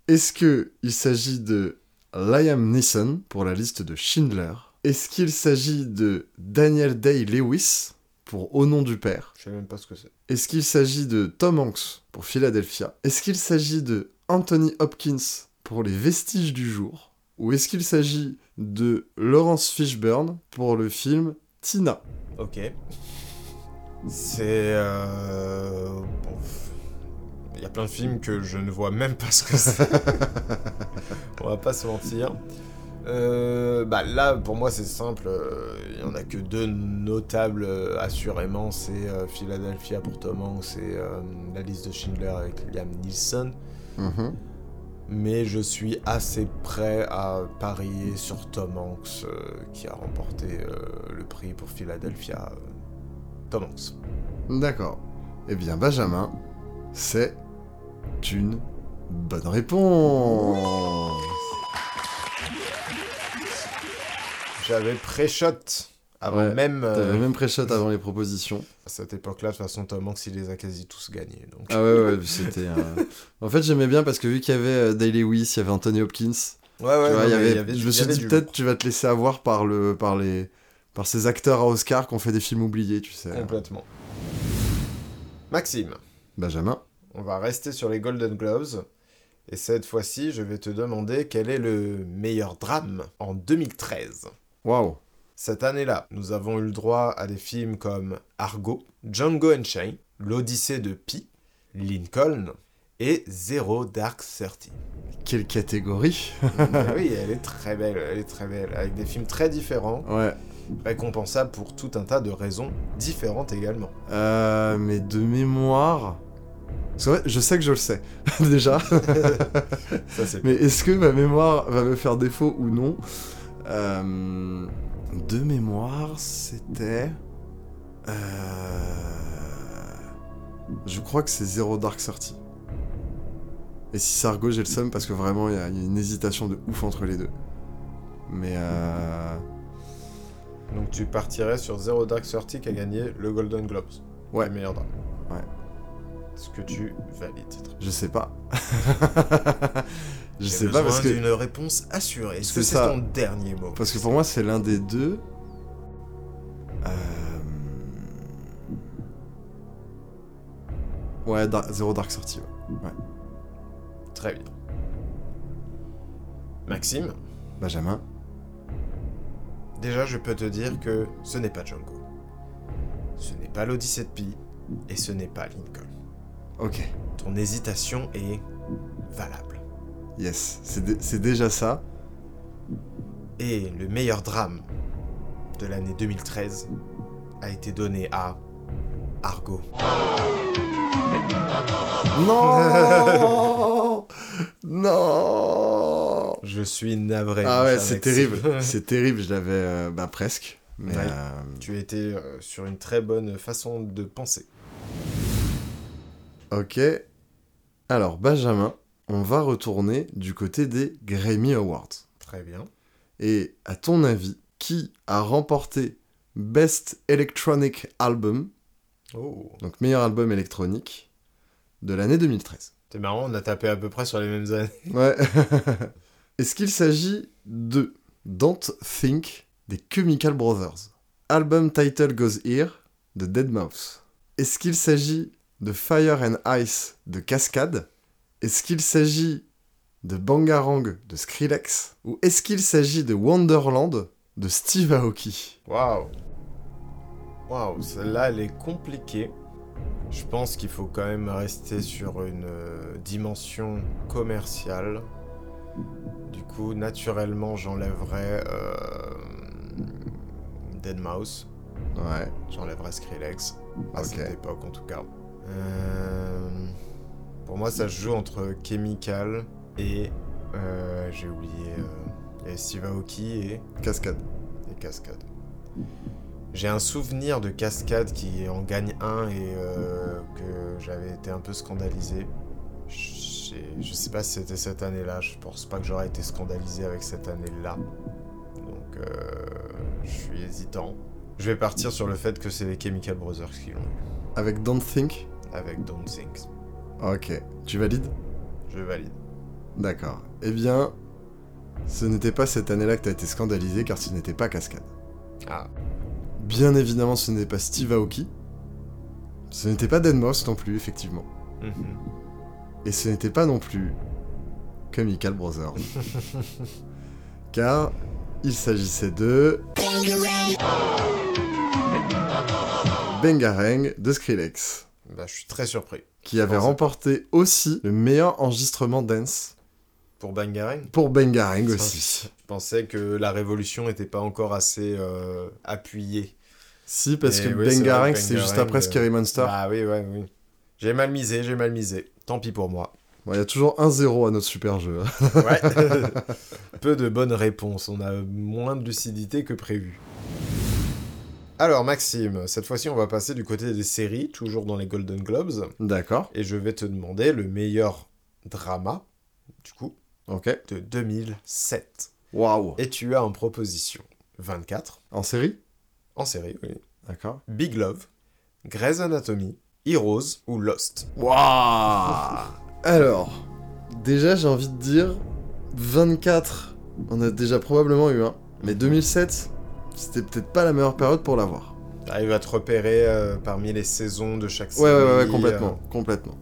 est-ce que il s'agit de Liam Neeson pour la liste de Schindler? Est-ce qu'il s'agit de Daniel Day-Lewis pour Au nom du père? Je sais même pas ce que c'est. Est-ce qu'il s'agit de Tom Hanks pour Philadelphia? Est-ce qu'il s'agit de Anthony Hopkins pour Les Vestiges du jour? Ou est-ce qu'il s'agit de Lawrence Fishburne pour le film Tina? Ok. C'est... Euh... bon, Il y a plein de films que je ne vois même pas ce que c'est. On va pas se mentir. Euh, bah là, pour moi, c'est simple. euh, Il y en a que deux notables, euh, assurément. C'est euh, Philadelphia pour Tom Hanks et euh, la liste de Schindler avec Liam Neeson. Mhm. Mais je suis assez prêt à parier sur Tom Hanks, qui a remporté le prix pour Philadelphia. Tom Hanks. D'accord. Eh bien, Benjamin, c'est une bonne réponse. J'avais pré-shot avant Ouais, même. euh, T'avais même pré-shot avant les propositions. À cette époque-là, de toute façon, Tom Hanks, il les a quasi tous gagnés. Donc... Ah ouais, ouais, c'était... euh, En fait, j'aimais bien parce que vu qu'il y avait euh, Daily Lewis, il y avait Anthony Hopkins, ouais, ouais, tu vois, non, il y mais avait... il y avait du- je me suis dit peut-être tu vas te laisser avoir par, le... par, les... par ces acteurs à Oscar qui ont fait des films oubliés, tu sais. Complètement. Maxime, Benjamin. On va rester sur les Golden Globes. Et cette fois-ci, je vais te demander quel est le meilleur drame en 2013. Waouh. Cette année-là, nous avons eu le droit à des films comme Argo, Django Unchained, L'Odyssée de Pi, Lincoln et Zero Dark Thirty. Quelle catégorie oui, elle est très belle, elle est très belle, avec des films très différents, Ouais. récompensables pour tout un tas de raisons différentes également. Euh, mais de mémoire... Parce qu'en fait, je sais que je le sais, déjà. Ça, c'est Mais est-ce que ma mémoire va me faire défaut ou non? Euh, De mémoire, c'était... Euh, Je crois que c'est Zero Dark Thirty. Et si c'est Argo, j'ai le seum parce que vraiment, il y, a il y a une hésitation de ouf entre les deux. Mais euh... Donc tu partirais sur Zero Dark Thirty qui a gagné le Golden Globes. Ouais. Le meilleur drame. Ouais. Est-ce que tu valides je sais pas. je sais pas parce besoin que... d'une réponse assurée. Est-ce que c'est ton dernier mot? Parce que pour moi, c'est l'un des deux. Euh... Ouais, Dar- Zero Dark ouais. ouais. Très bien. Maxime, Benjamin. déjà je peux te dire que ce n'est pas Django. Ce n'est pas l'Odyssée de Pi et ce n'est pas Lincoln. Ok. Ton hésitation est valable. Yes. C'est dé- c'est déjà ça. Et le meilleur drame de l'année 2013 a été donné à Argo. Non Non Je suis navré. Ah ouais, c'est terrible. C'est terrible, je l'avais euh, bah, presque. Mais Ouais. euh, Tu étais euh, sur une très bonne façon de penser. Ok. Alors, Benjamin, on va retourner du côté des Grammy Awards. Très bien. Et à ton avis, qui a remporté Best Electronic Album, Oh. donc meilleur album électronique, de l'année 2013 C'est marrant, on a tapé à peu près sur les mêmes années. Ouais. Est-ce qu'il s'agit de Don't Think des Chemical Brothers? Album title goes here de Deadmau5. Est-ce qu'il s'agit de Fire and Ice de Cascade? Est-ce qu'il s'agit de Bangarang de Skrillex? Ou est-ce qu'il s'agit de Wonderland de Steve Aoki? Waouh. Waouh, celle-là, elle est compliquée. Je pense qu'il faut quand même rester sur une euh, dimension commerciale. Du coup, naturellement, j'enlèverais euh, Deadmau5. Ouais. J'enlèverais Skrillex. À Ok. cette époque, en tout cas. Euh, Pour moi, ça se joue entre Chemical et... euh, J'ai oublié... euh, Il y avait Steve Aoki et... Cascade. et Cascade. J'ai un souvenir de Cascade qui en gagne un et que j'avais été un peu scandalisé. Je sais pas si c'était cette année-là, je pense pas que j'aurais été scandalisé avec cette année-là. Donc, je suis hésitant. Je vais partir sur le fait que c'est les Chemical Brothers qui l'ont eu, Avec Don't Think? Avec Don't Think. Ok. Tu valides? Je valide. D'accord. Eh bien, ce n'était pas cette année-là que t'as été scandalisé, car ce n'était pas Cascade. Ah, Bien évidemment, ce n'est pas Steve Aoki. Ce n'était pas Deadmau5 non plus, effectivement. mhm. Et ce n'était pas non plus Chemical Brothers. car il s'agissait de... Bangarang de Skrillex, bah, je suis très surpris. qui avait remporté aussi le meilleur enregistrement dance Pour Bangarang pour Bangarang aussi. Je pensais que la révolution n'était pas encore assez euh, appuyée. Si, parce Et que oui, Bangarang, c'est juste après euh, Scary Monster. Ah oui, ouais, oui. J'ai mal misé, j'ai mal misé. Tant pis pour moi. Bon, il y a toujours 1-0 à notre super jeu. Ouais. Peu de bonnes réponses. On a moins de lucidité que prévu. Alors, Maxime, cette fois-ci, on va passer du côté des séries, toujours dans les Golden Globes. D'accord, Et je vais te demander le meilleur drama, du coup, ok. de 2007. Waouh. Et tu as en proposition 24, En série? En série, oui. D'accord. Big Love, Grey's Anatomy, Heroes ou Lost. Waouh Alors, déjà, j'ai envie de dire 24, on a déjà probablement eu un. Mais 2007, c'était peut-être pas la meilleure période pour l'avoir. T'arrives à te repérer euh, parmi les saisons de chaque série. Ouais, ouais, ouais, ouais, euh, complètement, complètement.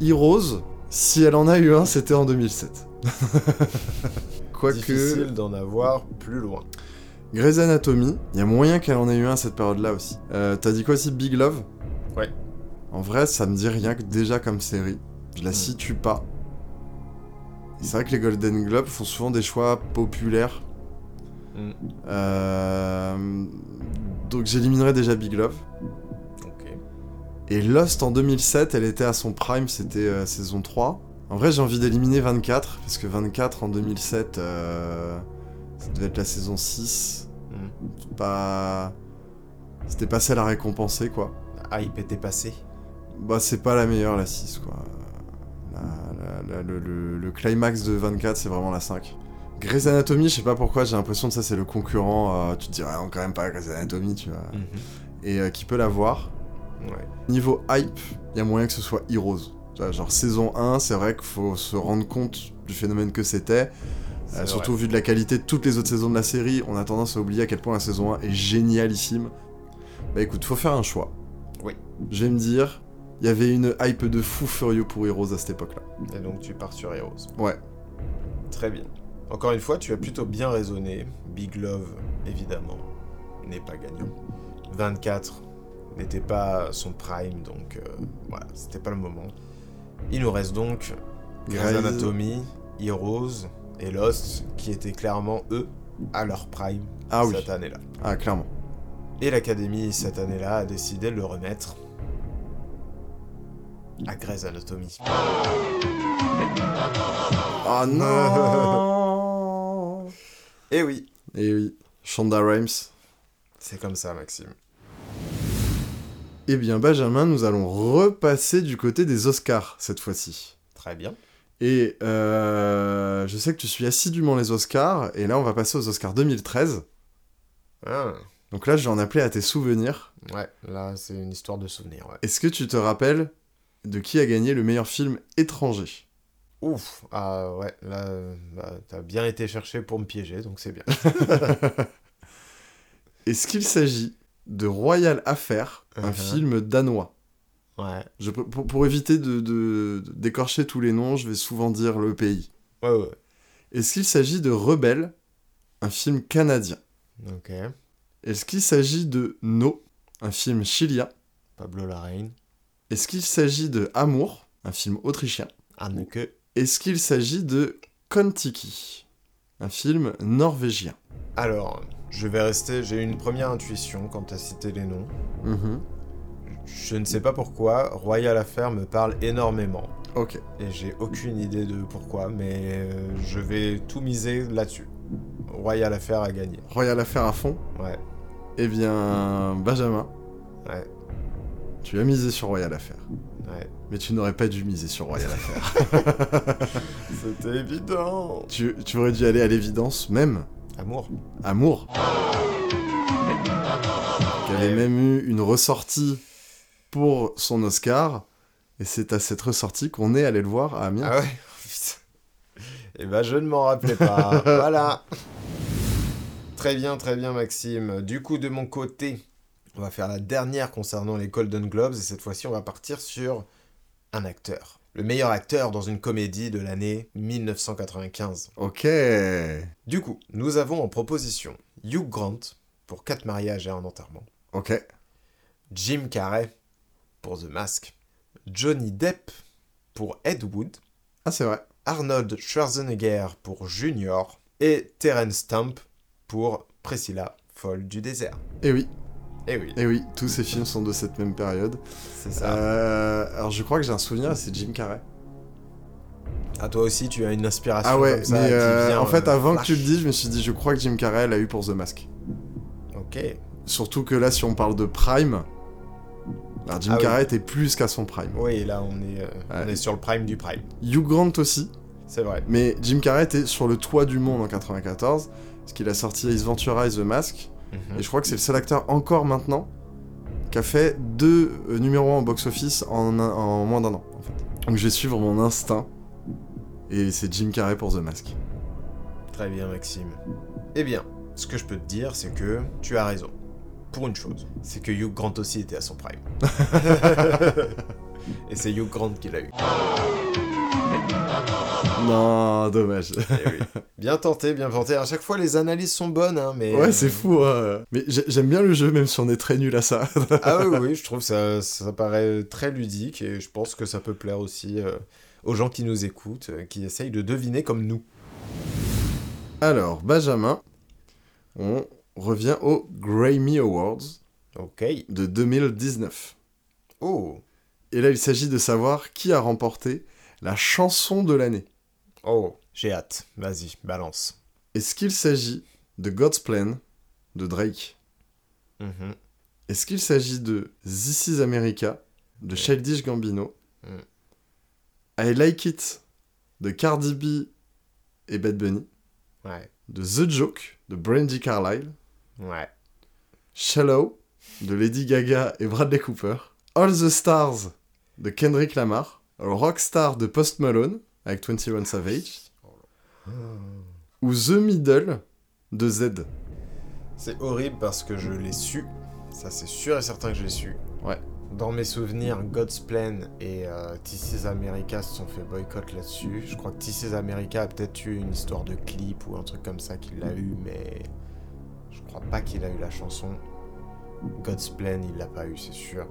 Heroes, si elle en a eu un, c'était en 2007. Quoique, Difficile d'en avoir plus loin. Grey's Anatomy, il y a moyen qu'elle en ait eu un à cette période-là aussi. Euh, T'as dit quoi aussi Big Love? Ouais. En vrai, ça me dit rien que déjà comme série. Je la Mm. situe pas. C'est vrai que les Golden Globes font souvent des choix populaires. Mm. Euh, Donc j'éliminerai déjà Big Love. Ok. Et Lost en 2007, elle était à son prime, c'était euh, saison 3. En vrai, j'ai envie d'éliminer 24, parce que 24 en 2007, euh, ça devait être la saison 6. Mm. Pas... C'était pas celle à récompenser, quoi. Ah, il était passé. Bah, c'est pas la meilleure, la 6, quoi. La- la- la- le, le- le climax de 24, c'est vraiment la 5. Grey's Anatomy, je sais pas pourquoi, j'ai l'impression que ça, c'est le concurrent. euh, tu te dirais, quand même pas Grey's Anatomy, tu vois. Et euh, qui peut l'avoir. Ouais. Niveau hype, il y a moyen que ce soit Heroes. Genre saison 1, c'est vrai qu'il faut se rendre compte du phénomène que c'était. Euh, surtout vu de la qualité de toutes les autres saisons de la série, on a tendance à oublier à quel point la saison 1 est génialissime. Bah écoute, faut faire un choix. Oui. Je vais me dire, il y avait une hype de fou furieux pour Heroes à cette époque-là. Et donc tu pars sur Heroes. Ouais. Très bien. Encore une fois, tu as plutôt bien raisonné. Big Love, évidemment, n'est pas gagnant. 24 n'était pas son prime, donc euh, voilà, c'était pas le moment. Il nous reste donc Grey's Anatomy, Heroes et Lost, qui étaient clairement, eux, à leur prime Ah oui. cette année-là. Ah, clairement. Et l'Académie, cette année-là, a décidé de le remettre à Grey's Anatomy. Ah non Et oui, Et oui, Shonda Rhimes. c'est comme ça, Maxime. Eh bien, Benjamin, nous allons repasser du côté des Oscars cette fois-ci. Très bien. Et euh, je sais que tu suis assidûment les Oscars, et là on va passer aux Oscars 2013. Ah, Donc là je vais en appeler à tes souvenirs. ouais, là, c'est une histoire de souvenir, ouais. Est-ce que tu te rappelles de qui a gagné le meilleur film étranger? Ouf, ah ouais, là, bah, t'as bien été cherché pour me piéger, donc c'est bien. Est-ce qu'il s'agit de Royal Affair, un Mhm. film danois? Ouais, Je pour, pour éviter de, d'écorcher tous les noms, je vais souvent dire le pays. ouais, ouais. Est-ce qu'il s'agit de Rebelle, un film canadien? Ok, Est-ce qu'il s'agit de No, un film chilien? Pablo Larraine, Est-ce qu'il s'agit de Amour, un film autrichien? Anneke, Est-ce qu'il s'agit de Kontiki, un film norvégien? Alors, je vais rester, j'ai eu une première intuition quand t'as cité les noms. Mhm. Je ne sais pas pourquoi, Royal Affair me parle énormément. Ok. Et j'ai aucune idée de pourquoi, mais euh, je vais tout miser là-dessus. Royal Affair a gagné. Royal Affair à fond? Ouais, Eh bien, Benjamin, ouais. tu as misé sur Royal Affair. Ouais. Mais tu n'aurais pas dû miser sur Royal Affair. C'était évident. tu, tu aurais dû aller à l'évidence même. Amour. Amour. Qui avait même eu une ressortie pour son Oscar. Et c'est à cette ressortie qu'on est allé le voir à Amiens. Ah ouais. Eh ben, je ne m'en rappelais pas. voilà. Très bien, très bien, Maxime. Du coup, de mon côté, on va faire la dernière concernant les Golden Globes. Et cette fois-ci, on va partir sur un acteur. Le meilleur acteur dans une comédie de l'année 1995. Ok. Du coup, nous avons en proposition Hugh Grant pour Quatre mariages et un enterrement. Ok. Jim Carrey pour The Mask. Johnny Depp pour Ed Wood. Ah, c'est vrai. Arnold Schwarzenegger pour Junior et Terence Stamp pour Priscilla, folle du désert. Et oui. Eh oui, Et oui, tous ces films sont de cette même période. c'est ça. Euh, alors je crois que j'ai un souvenir, c'est Jim Carrey. À toi aussi, tu as une inspiration Ah ouais, comme ça mais euh, vient, en fait, euh, avant flash. que tu le dises, je me suis dit, je crois que Jim Carrey l'a eu pour The Mask. Ok. Surtout que là, si on parle de Prime, alors Jim Ah. Carrey était plus qu'à son Prime. Oui, là, on est, on Ouais. est sur le prime du prime. Hugh Grant aussi, C'est vrai. mais Jim Carrey était sur le toit du monde en 94, parce qu'il a sorti Ace Ventura et The Mask, Mhm. et je crois que c'est le seul acteur encore maintenant qui a fait deux euh, numéros 1 au box-office en, en moins d'un an. En fait. Donc je vais suivre mon instinct, et c'est Jim Carrey pour The Mask. Très bien, Maxime. Eh bien, ce que je peux te dire, c'est que tu as raison. Pour une chose, c'est que Hugh Grant aussi était à son prime. Et c'est Hugh Grant qui l'a eu. Non, dommage. Eh oui. Bien tenté, bien tenté. À chaque fois, les analyses sont bonnes, hein, mais... Ouais, c'est fou. hein. Mais j'ai- j'aime bien le jeu, même si on est très nul à ça. Ah oui, oui, je trouve ça, ça paraît très ludique et je pense que ça peut plaire aussi euh, aux gens qui nous écoutent, euh, qui essayent de deviner comme nous. Alors, Benjamin, on revient aux Grammy Awards Ok. de 2019. Oh, Et là, il s'agit de savoir qui a remporté la chanson de l'année. oh, j'ai hâte. Vas-y, balance. Est-ce qu'il s'agit de God's Plan de Drake? Mhm. Est-ce qu'il s'agit de This is America de Childish Gambino? Mm. I Like It de Cardi B et Bad Bunny? Ouais, de The Joke de Brandy Carlile ouais. Shallow de Lady Gaga et Bradley Cooper, All the Stars de Kendrick Lamar, Rockstar de Post Malone avec 21 Savage, ou The Middle de Z. C'est horrible parce que je l'ai su. Ça, c'est sûr et certain que je l'ai su. Ouais. Dans mes souvenirs, God's Plan et euh, This is America se sont fait boycott là-dessus. Je crois que This is America a peut-être eu une histoire de clip ou un truc comme ça qu'il a eu, mais je crois pas qu'il a eu la chanson. God's Plan, il l'a pas eu, c'est sûr.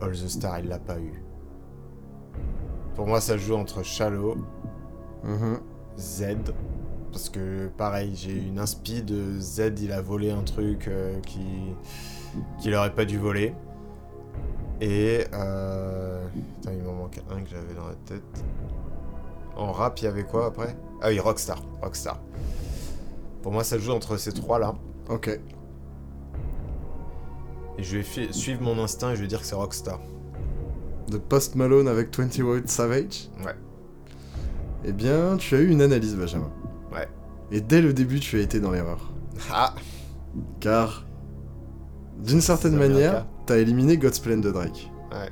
All the Star, il l'a pas eu. Pour moi, ça joue entre Shallow, Mhm. Z. Parce que pareil, j'ai une inspi de Z, il a volé un truc euh, qui qu'il aurait pas dû voler. Et euh... Putain, il m'en manque un que j'avais dans la tête. En rap, il y avait quoi après? Ah oui, Rockstar. Rockstar. Pour moi, ça joue entre ces trois là. Ok. Et je vais suivre mon instinct et je vais dire que c'est Rockstar. De Post Malone avec 21 Savage Ouais. Eh bien, tu as eu une analyse, Benjamin. Ouais. Et dès le début, tu as été dans l'erreur. Ah Car, d'une certaine manière, t'as éliminé God's Plan de Drake. Ouais.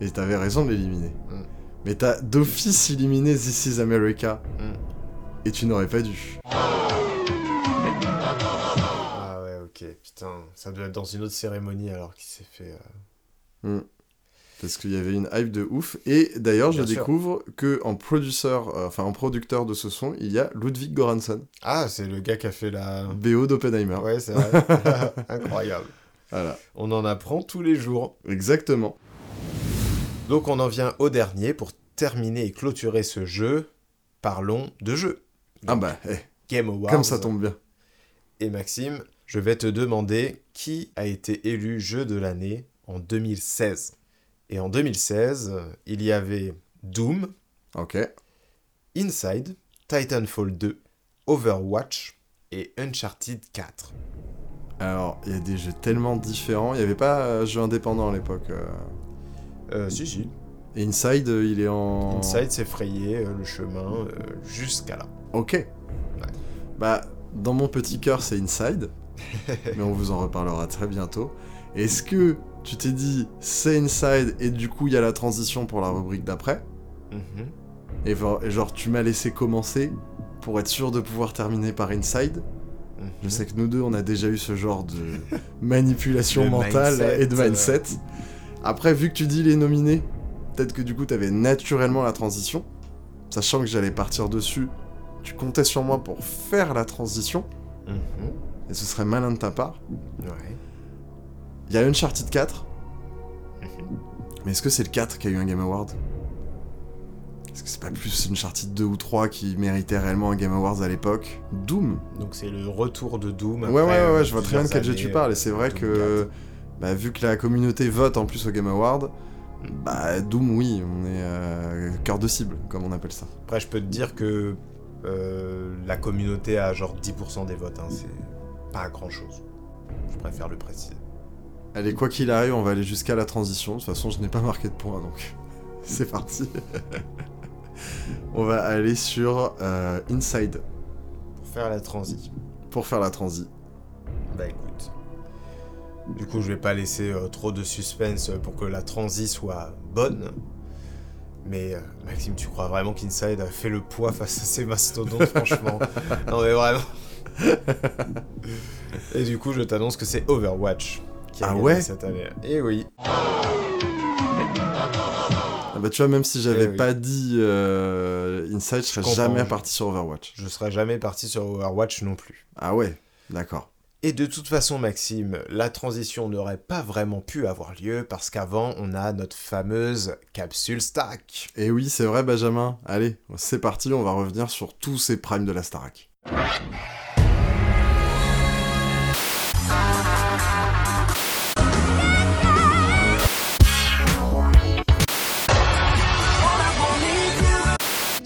Et t'avais raison de l'éliminer. Mm. Mais t'as d'office éliminé This is America. Mm. Et tu n'aurais pas dû. Ah ouais, ok. Putain, ça doit être dans une autre cérémonie alors qu'il s'est fait. euh, Parce qu'il y avait une hype de ouf. Et d'ailleurs, je sûr. découvre que en producteur, euh, enfin en producteur de ce son, il y a Ludwig Göransson, Ah, c'est le gars qui a fait la. BO d'Oppenheimer. Ouais, c'est vrai. Incroyable. Voilà, On en apprend tous les jours. exactement. Donc on en vient au dernier pour terminer et clôturer ce jeu. Parlons de jeu. Ah bah, eh, Game Awards. comme ça tombe bien. Et Maxime, je vais te demander qui a été élu jeu de l'année en 2016. Et en 2016, euh, il y avait Doom, Ok. Inside, Titanfall 2, Overwatch et Uncharted 4. Alors, il y a des jeux tellement différents. Il n'y avait pas euh, jeu indépendant à l'époque. euh. Euh, si, si. Et Inside, euh, il est en... Inside s'est frayé le chemin jusqu'à là. Ok. Bah, dans mon petit cœur, c'est Inside. mais on vous en reparlera très bientôt. Est-ce que tu t'es dit, c'est Inside, et du coup, il y a la transition pour la rubrique d'après Mhm. et, genre, tu m'as laissé commencer pour être sûr de pouvoir terminer par Inside Mhm. Je sais que nous deux, on a déjà eu ce genre de manipulation Le mentale mindset, et de euh. mindset. Après, vu que tu dis les nominés, peut-être que du coup, t'avais naturellement la transition. Sachant que j'allais partir dessus, tu comptais sur moi pour faire la transition, Mhm. et ce serait malin de ta part. Ouais. Il y a Uncharted 4, Mhm. mais est-ce que c'est le 4 qui a eu un Game Award? Est-ce que c'est pas plus Uncharted 2 ou 3 qui méritait réellement un Game Awards à l'époque? Doom Donc c'est le retour de Doom. Ouais, après, ouais, ouais, euh, ouais, je vois très bien de quel jeu tu parles, et années, c'est euh, vrai Doom que, 4. bah, vu que la communauté vote en plus au Game Award, bah, Doom, oui, on est euh, cœur de cible, comme on appelle ça. Après, je peux te dire que euh, la communauté a genre 10% des votes. hein, c'est pas grand chose. Je préfère le préciser. Allez, quoi qu'il arrive, on va aller jusqu'à la transition. De toute façon, je n'ai pas marqué de points, donc c'est parti. on va aller sur euh, Inside Pour faire la transi. pour faire la transi. Bah écoute. Du coup, je vais pas laisser euh, trop de suspense pour que la transi soit bonne. Mais euh, Maxime, tu crois vraiment qu'Inside a fait le poids face à ces mastodontes, franchement? Non mais vraiment. Et du coup, je t'annonce que c'est Overwatch qui a Ah ouais cette année. Et oui. Ah bah, tu vois, même si j'avais Eh oui. pas dit euh, Inside, je serais jamais parti sur Overwatch. Je serais jamais parti sur Overwatch non plus. Ah ouais, d'accord. Et de toute façon, Maxime, la transition n'aurait pas vraiment pu avoir lieu parce qu'avant, on a notre fameuse capsule stack. Et oui, c'est vrai, Benjamin. Allez, c'est parti, on va revenir sur tous ces primes de la Starac.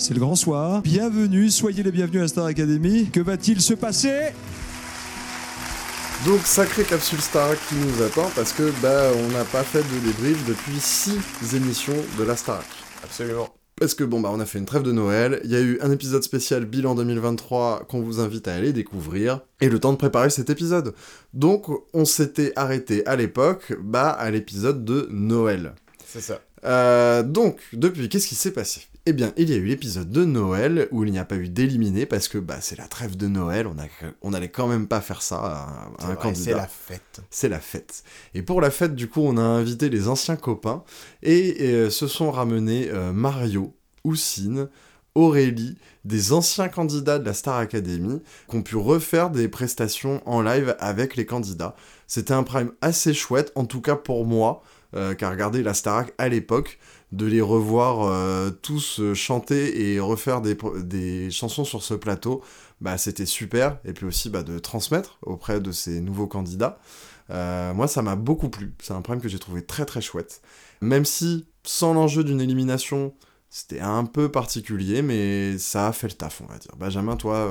C'est le grand soir. Bienvenue, soyez les bienvenus à Star Academy. Que va-t-il se passer? Donc, sacré capsule Starac qui nous attend parce que, bah, on n'a pas fait de débrief depuis 6 émissions de la Starac. Absolument. Parce que bon bah on a fait une trêve de Noël, il y a eu un épisode spécial bilan 2023 qu'on vous invite à aller découvrir, et le temps de préparer cet épisode. Donc on s'était arrêté à l'époque, bah à l'épisode de Noël. C'est ça. Euh, donc depuis qu'est-ce qui s'est passé? Eh bien il y a eu l'épisode de Noël où il n'y a pas eu d'éliminé parce que bah c'est la trêve de Noël, on, a, on allait quand même pas faire ça à, un vrai, candidat C'est la fête. c'est la fête. Et pour la fête, du coup, on a invité les anciens copains et, euh, se sont ramenés euh, Mario, Houssine, Aurélie, des anciens candidats de la Star Academy qui ont pu refaire des prestations en live avec les candidats. C'était un prime assez chouette, en tout cas pour moi, euh, qui a regardé la Starac à l'époque, de les revoir euh, tous euh, chanter et refaire des, chansons sur ce plateau, bah c'était super, et puis aussi bah, de transmettre auprès de ces nouveaux candidats. Euh, moi, ça m'a beaucoup plu. C'est un prime que j'ai trouvé très très chouette. Même si, sans l'enjeu d'une élimination, c'était un peu particulier, mais ça a fait le taf, on va dire. Benjamin, toi,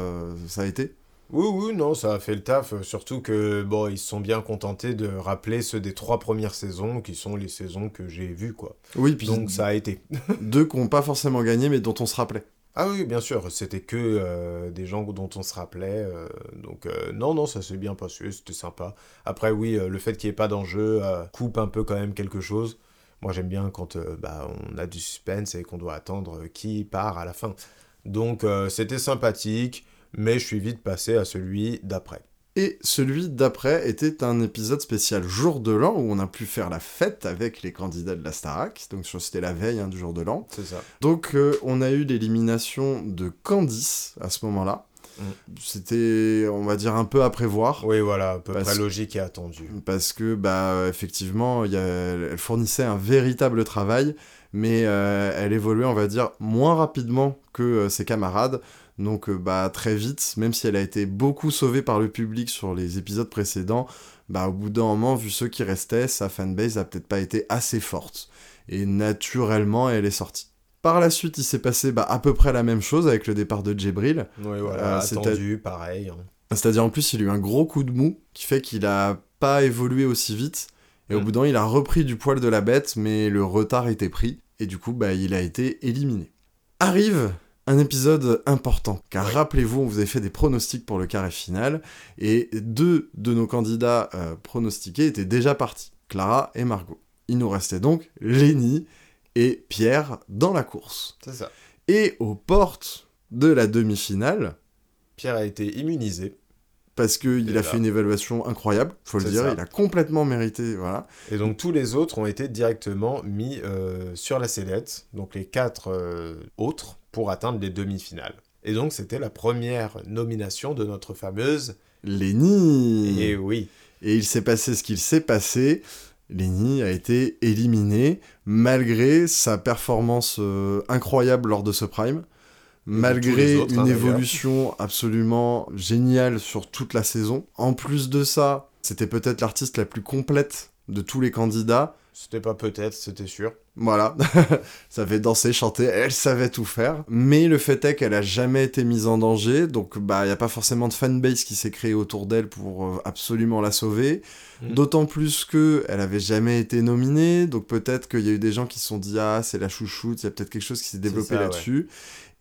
ça a été? Oui, oui, non, ça a fait le taf. euh, Surtout que, bon, ils se sont bien contentés de rappeler ceux des trois premières saisons, qui sont les saisons que j'ai vues, quoi. Oui, puis Donc ça a été. deux qui n'ont pas forcément gagné, mais dont on se rappelait. Ah oui, bien sûr, c'était que euh, des gens dont on se rappelait. euh, donc euh, non, non, ça s'est bien passé, c'était sympa. Après, oui, le fait qu'il n'y ait pas d'enjeu coupe un peu quand même quelque chose. Moi, j'aime bien quand bah, on a du suspense et qu'on doit attendre qui part à la fin. Donc c'était sympathique, mais je suis vite passé à celui d'après. Et celui d'après était un épisode spécial jour de l'an où on a pu faire la fête avec les candidats de la Starac. Donc je- c'était la veille hein, du jour de l'an. C'est ça. Donc euh, on a eu l'élimination de Candice à ce moment-là. Mm. C'était, on va dire, un peu à prévoir. Oui, voilà, à peu près logique et attendu. Parce que, bah, effectivement, y a- elle fournissait un véritable travail, mais euh, elle évoluait, on va dire, moins rapidement que euh, ses camarades. Donc, euh, bah, très vite, même si elle a été beaucoup sauvée par le public sur les épisodes précédents, bah, au bout d'un moment, vu ceux qui restaient, sa fanbase a peut-être pas été assez forte. Et naturellement, elle est sortie. Par la suite, il s'est passé bah, à peu près la même chose avec le départ de Djibril. Oui, voilà, Euh, attendu, pareil. hein. C'est-à-dire en plus, il a eu un gros coup de mou qui fait qu'il a pas évolué aussi vite. Et au Mm. bout d'un moment, il a repris du poil de la bête, mais le retard était pris. Et du coup, bah, il a été éliminé. Arrive un épisode important, car rappelez-vous, on vous avait fait des pronostics pour le carré final, et deux de nos candidats euh, pronostiqués étaient déjà partis, Clara et Margot. Il nous restait donc Lenny et Pierre dans la course. C'est ça. Et aux portes de la demi-finale, Pierre a été immunisé. parce qu'il a fait une évaluation incroyable, faut le dire, ça. il a complètement mérité, voilà. Et donc tous les autres ont été directement mis euh, sur la sellette, donc les quatre euh, autres, pour atteindre les demi-finales. Et donc c'était la première nomination de notre fameuse... Lenny Et oui, Et il s'est passé ce qu'il s'est passé. Lenny a été éliminé malgré sa performance euh, incroyable lors de ce prime, malgré autres, une hein, d'ailleurs. évolution absolument géniale sur toute la saison. En plus de ça, c'était peut-être l'artiste la plus complète de tous les candidats. c'était pas peut-être, c'était sûr. Voilà, ça fait danser, chanter, elle savait tout faire. Mais le fait est qu'elle a jamais été mise en danger, donc bah il y a pas forcément de fanbase qui s'est créé autour d'elle pour euh, absolument la sauver. Mhm. D'autant plus que elle avait jamais été nominée, donc peut-être qu'il y a eu des gens qui se sont dit ah c'est la chouchoute, il y a peut-être quelque chose qui s'est développé ouais. là-dessus.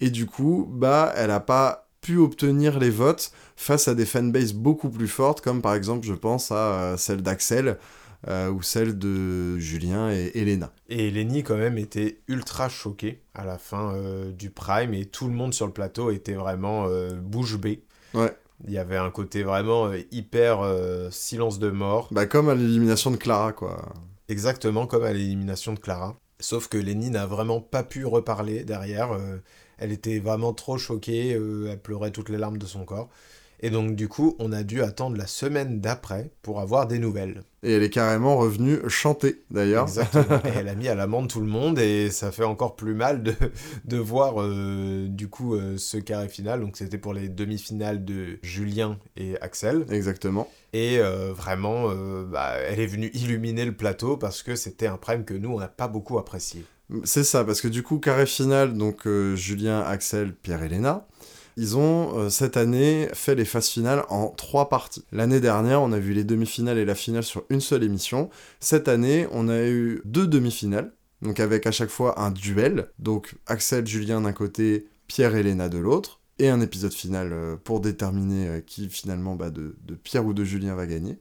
Et du coup bah elle a pas pu obtenir les votes face à des fanbases beaucoup plus fortes, comme par exemple je pense à euh, celle d'Axel. Euh, ou celle de Julien et Elena. Et Lenny quand même était ultra choqué à la fin euh, du prime et tout le monde sur le plateau était vraiment euh, bouche bée. Ouais. Il y avait un côté vraiment hyper silence de mort, Bah comme à l'élimination de Clara, quoi. exactement comme à l'élimination de Clara. Sauf que Lenny n'a vraiment pas pu reparler derrière. euh, elle était vraiment trop choquée, euh, elle pleurait toutes les larmes de son corps. Et donc du coup, on a dû attendre la semaine d'après pour avoir des nouvelles. Et elle est carrément revenue chanter, d'ailleurs. Exactement. et elle a mis à l'amende tout le monde et ça fait encore plus mal de, de voir euh, du coup euh, ce carré final. Donc c'était pour les demi-finales de Julien et Axel. Exactement. Et euh, vraiment, bah, elle est venue illuminer le plateau parce que c'était un prime que nous, on n'a pas beaucoup apprécié. C'est ça, parce que du coup, carré final, donc Julien, Axel, Pierre et Léna, ils ont euh, cette année fait les phases finales en trois parties. L'année dernière, on a vu les demi-finales et la finale sur une seule émission. Cette année, on a eu deux demi-finales, donc avec à chaque fois un duel. Donc Axel, Julien d'un côté, Pierre et Léna de l'autre. Et un épisode final euh, pour déterminer euh, qui finalement bah, de, Pierre ou de Julien va gagner.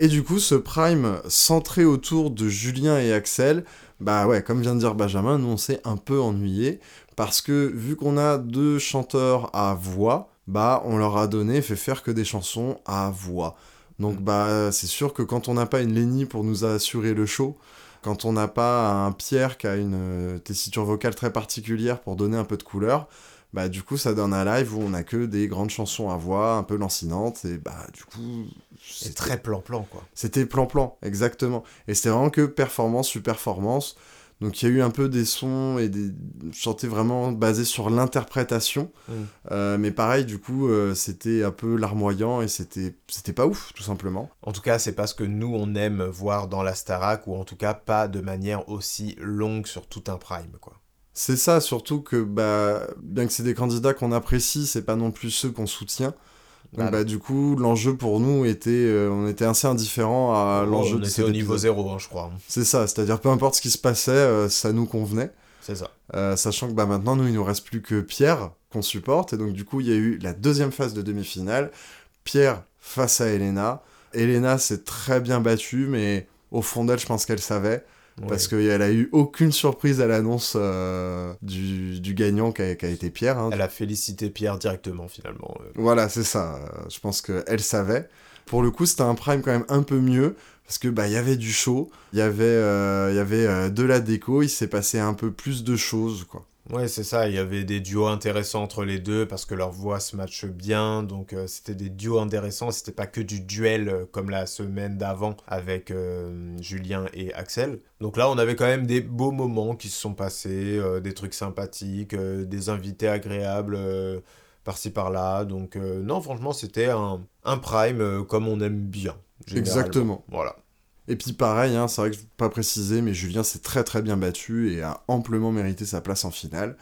Et du coup, ce prime centré autour de Julien et Axel, bah ouais, comme vient de dire Benjamin, nous on s'est un peu ennuyé parce que vu qu'on a deux chanteurs à voix, bah on leur a donné, fait faire que des chansons à voix. Donc bah c'est sûr que quand on n'a pas une Lenny pour nous assurer le show, quand on n'a pas un Pierre qui a une euh, tessiture vocale très particulière pour donner un peu de couleur, bah du coup ça donne un live où on a que des grandes chansons à voix, un peu lancinantes, et bah du coup... C'est très plan-plan, quoi. c'était plan-plan, exactement. Et c'était vraiment que performance sur performance. Donc il y a eu un peu des sons et des chantés vraiment basés sur l'interprétation. Euh, mais pareil, du coup, euh, c'était un peu larmoyant et c'était c'était pas ouf, tout simplement. En tout cas, c'est pas ce que nous, on aime voir dans la Starac, ou en tout cas pas de manière aussi longue sur tout un prime, quoi. C'est ça, surtout que bah, bien que c'est des candidats qu'on apprécie, c'est pas non plus ceux qu'on soutient. Donc Ah bah, du coup, l'enjeu pour nous était, euh, on était assez indifférent à l'enjeu on de était cet au niveau zéro, hein, je crois. C'est ça, c'est-à-dire peu importe ce qui se passait, euh, ça nous convenait. C'est ça. Euh, sachant que bah, maintenant, nous, il nous reste plus que Pierre qu'on supporte. Et donc, du coup, il y a eu la deuxième phase de demi-finale. Pierre face à Elena. Elena s'est très bien battue, mais au fond d'elle, je pense qu'elle savait. Parce qu'elle a eu aucune surprise à l'annonce euh, du, du gagnant qui a, été Pierre. hein. Elle a félicité Pierre directement, finalement. euh. Voilà, c'est ça. Je pense qu'elle savait. Pour le coup, c'était un prime quand même un peu mieux. Parce que bah il y avait du show, il y avait, euh, y avait euh, de la déco, il s'est passé un peu plus de choses, quoi. Ouais, c'est ça, il y avait des duos intéressants entre les deux parce que leurs voix se matchent bien, donc euh, c'était des duos intéressants, c'était pas que du duel euh, comme la semaine d'avant avec euh, Julien et Axel. Donc là, on avait quand même des beaux moments qui se sont passés, des trucs sympathiques, des invités agréables par-ci par-là, donc non, franchement, c'était un, un prime comme on aime bien. Exactement. Voilà. Et puis pareil, hein, c'est vrai que je ne pas préciser, mais Julien s'est très très bien battu et a amplement mérité sa place en finale.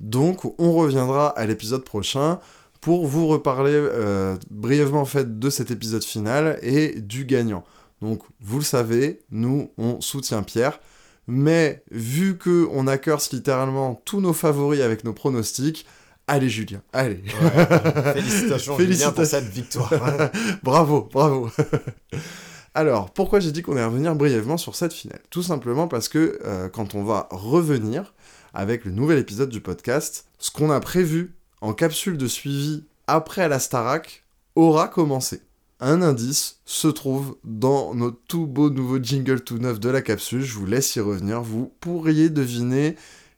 Donc on reviendra à l'épisode prochain pour vous reparler euh, brièvement en fait de cet épisode final et du gagnant. Donc, vous le savez, nous, on soutient Pierre. Mais vu que on accurse littéralement tous nos favoris avec nos pronostics, allez Julien, allez. Ouais, félicitations, Julien Félicitations. pour cette victoire. bravo, bravo. Alors, pourquoi j'ai dit qu'on allait revenir brièvement sur cette finale? Tout simplement parce que euh, quand on va revenir avec le nouvel épisode du podcast, ce qu'on a prévu en capsule de suivi après la Starac aura commencé. Un indice se trouve dans notre tout beau nouveau jingle tout neuf de la capsule, je vous laisse y revenir, vous pourriez deviner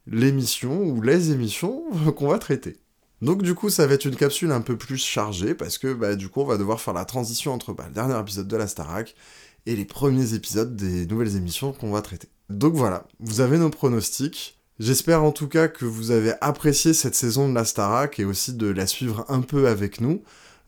l'émission ou les émissions qu'on va traiter. Donc du coup, ça va être une capsule un peu plus chargée, parce que bah, du coup, on va devoir faire la transition entre bah, le dernier épisode de la Starac et les premiers épisodes des nouvelles émissions qu'on va traiter. Donc voilà, vous avez nos pronostics. J'espère en tout cas que vous avez apprécié cette saison de la Starac et aussi de la suivre un peu avec nous.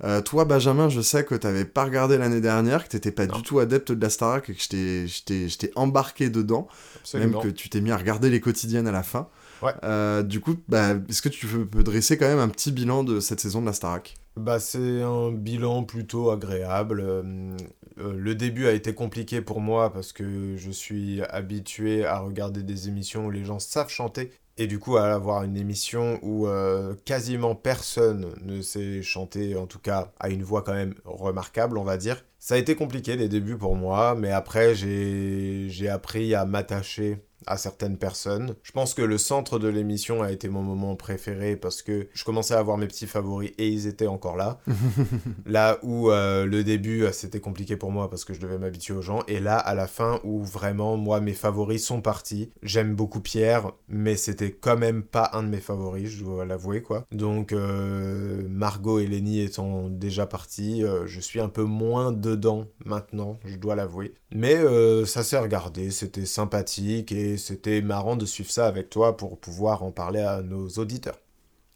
Euh, toi, Benjamin, je sais que t'avais pas regardé l'année dernière, que t'étais pas Non. du tout adepte de la Starac et que je t'ai- embarqué dedans. Absolument. Même que tu t'es mis à regarder les quotidiennes à la fin. Ouais. Euh, du coup, bah, est-ce que tu peux, dresser quand même un petit bilan de cette saison de la Starac? Bah, c'est un bilan plutôt agréable. Euh, euh, le début a été compliqué pour moi parce que je suis habitué à regarder des émissions où les gens savent chanter. Et du coup, à avoir une émission où euh, quasiment personne ne sait chanter, en tout cas à une voix quand même remarquable, on va dire. Ça a été compliqué les débuts pour moi, mais après j'ai appris à m'attacher à certaines personnes. Je pense que le centre de l'émission a été mon moment préféré parce que je commençais à avoir mes petits favoris et ils étaient encore là. là où euh, le début euh, c'était compliqué pour moi parce que je devais m'habituer aux gens et là à la fin où vraiment moi mes favoris sont partis. J'aime beaucoup Pierre mais c'était quand même pas un de mes favoris, je dois l'avouer quoi. Donc euh, Margot et Lenny étant déjà partis, euh, je suis un peu moins dedans maintenant, je dois l'avouer. Mais ça s'est regardé, c'était sympathique et c'était marrant de suivre ça avec toi pour pouvoir en parler à nos auditeurs.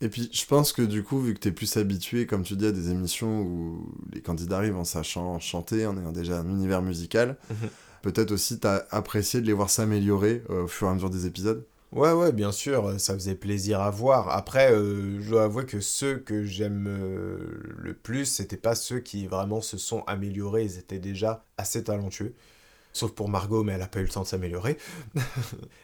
Et puis, je pense que du coup, vu que t'es plus habitué, comme tu dis, à des émissions où les candidats arrivent en sachant chanter, en ayant déjà un univers musical, Mhm. peut-être aussi t'as apprécié de les voir s'améliorer euh, au fur et à mesure des épisodes? Ouais, ouais, bien sûr, ça faisait plaisir à voir. Après, euh, je dois avouer que ceux que j'aime euh, le plus, c'était pas ceux qui vraiment se sont améliorés, ils étaient déjà assez talentueux. Sauf pour Margot, mais elle a pas eu le temps de s'améliorer.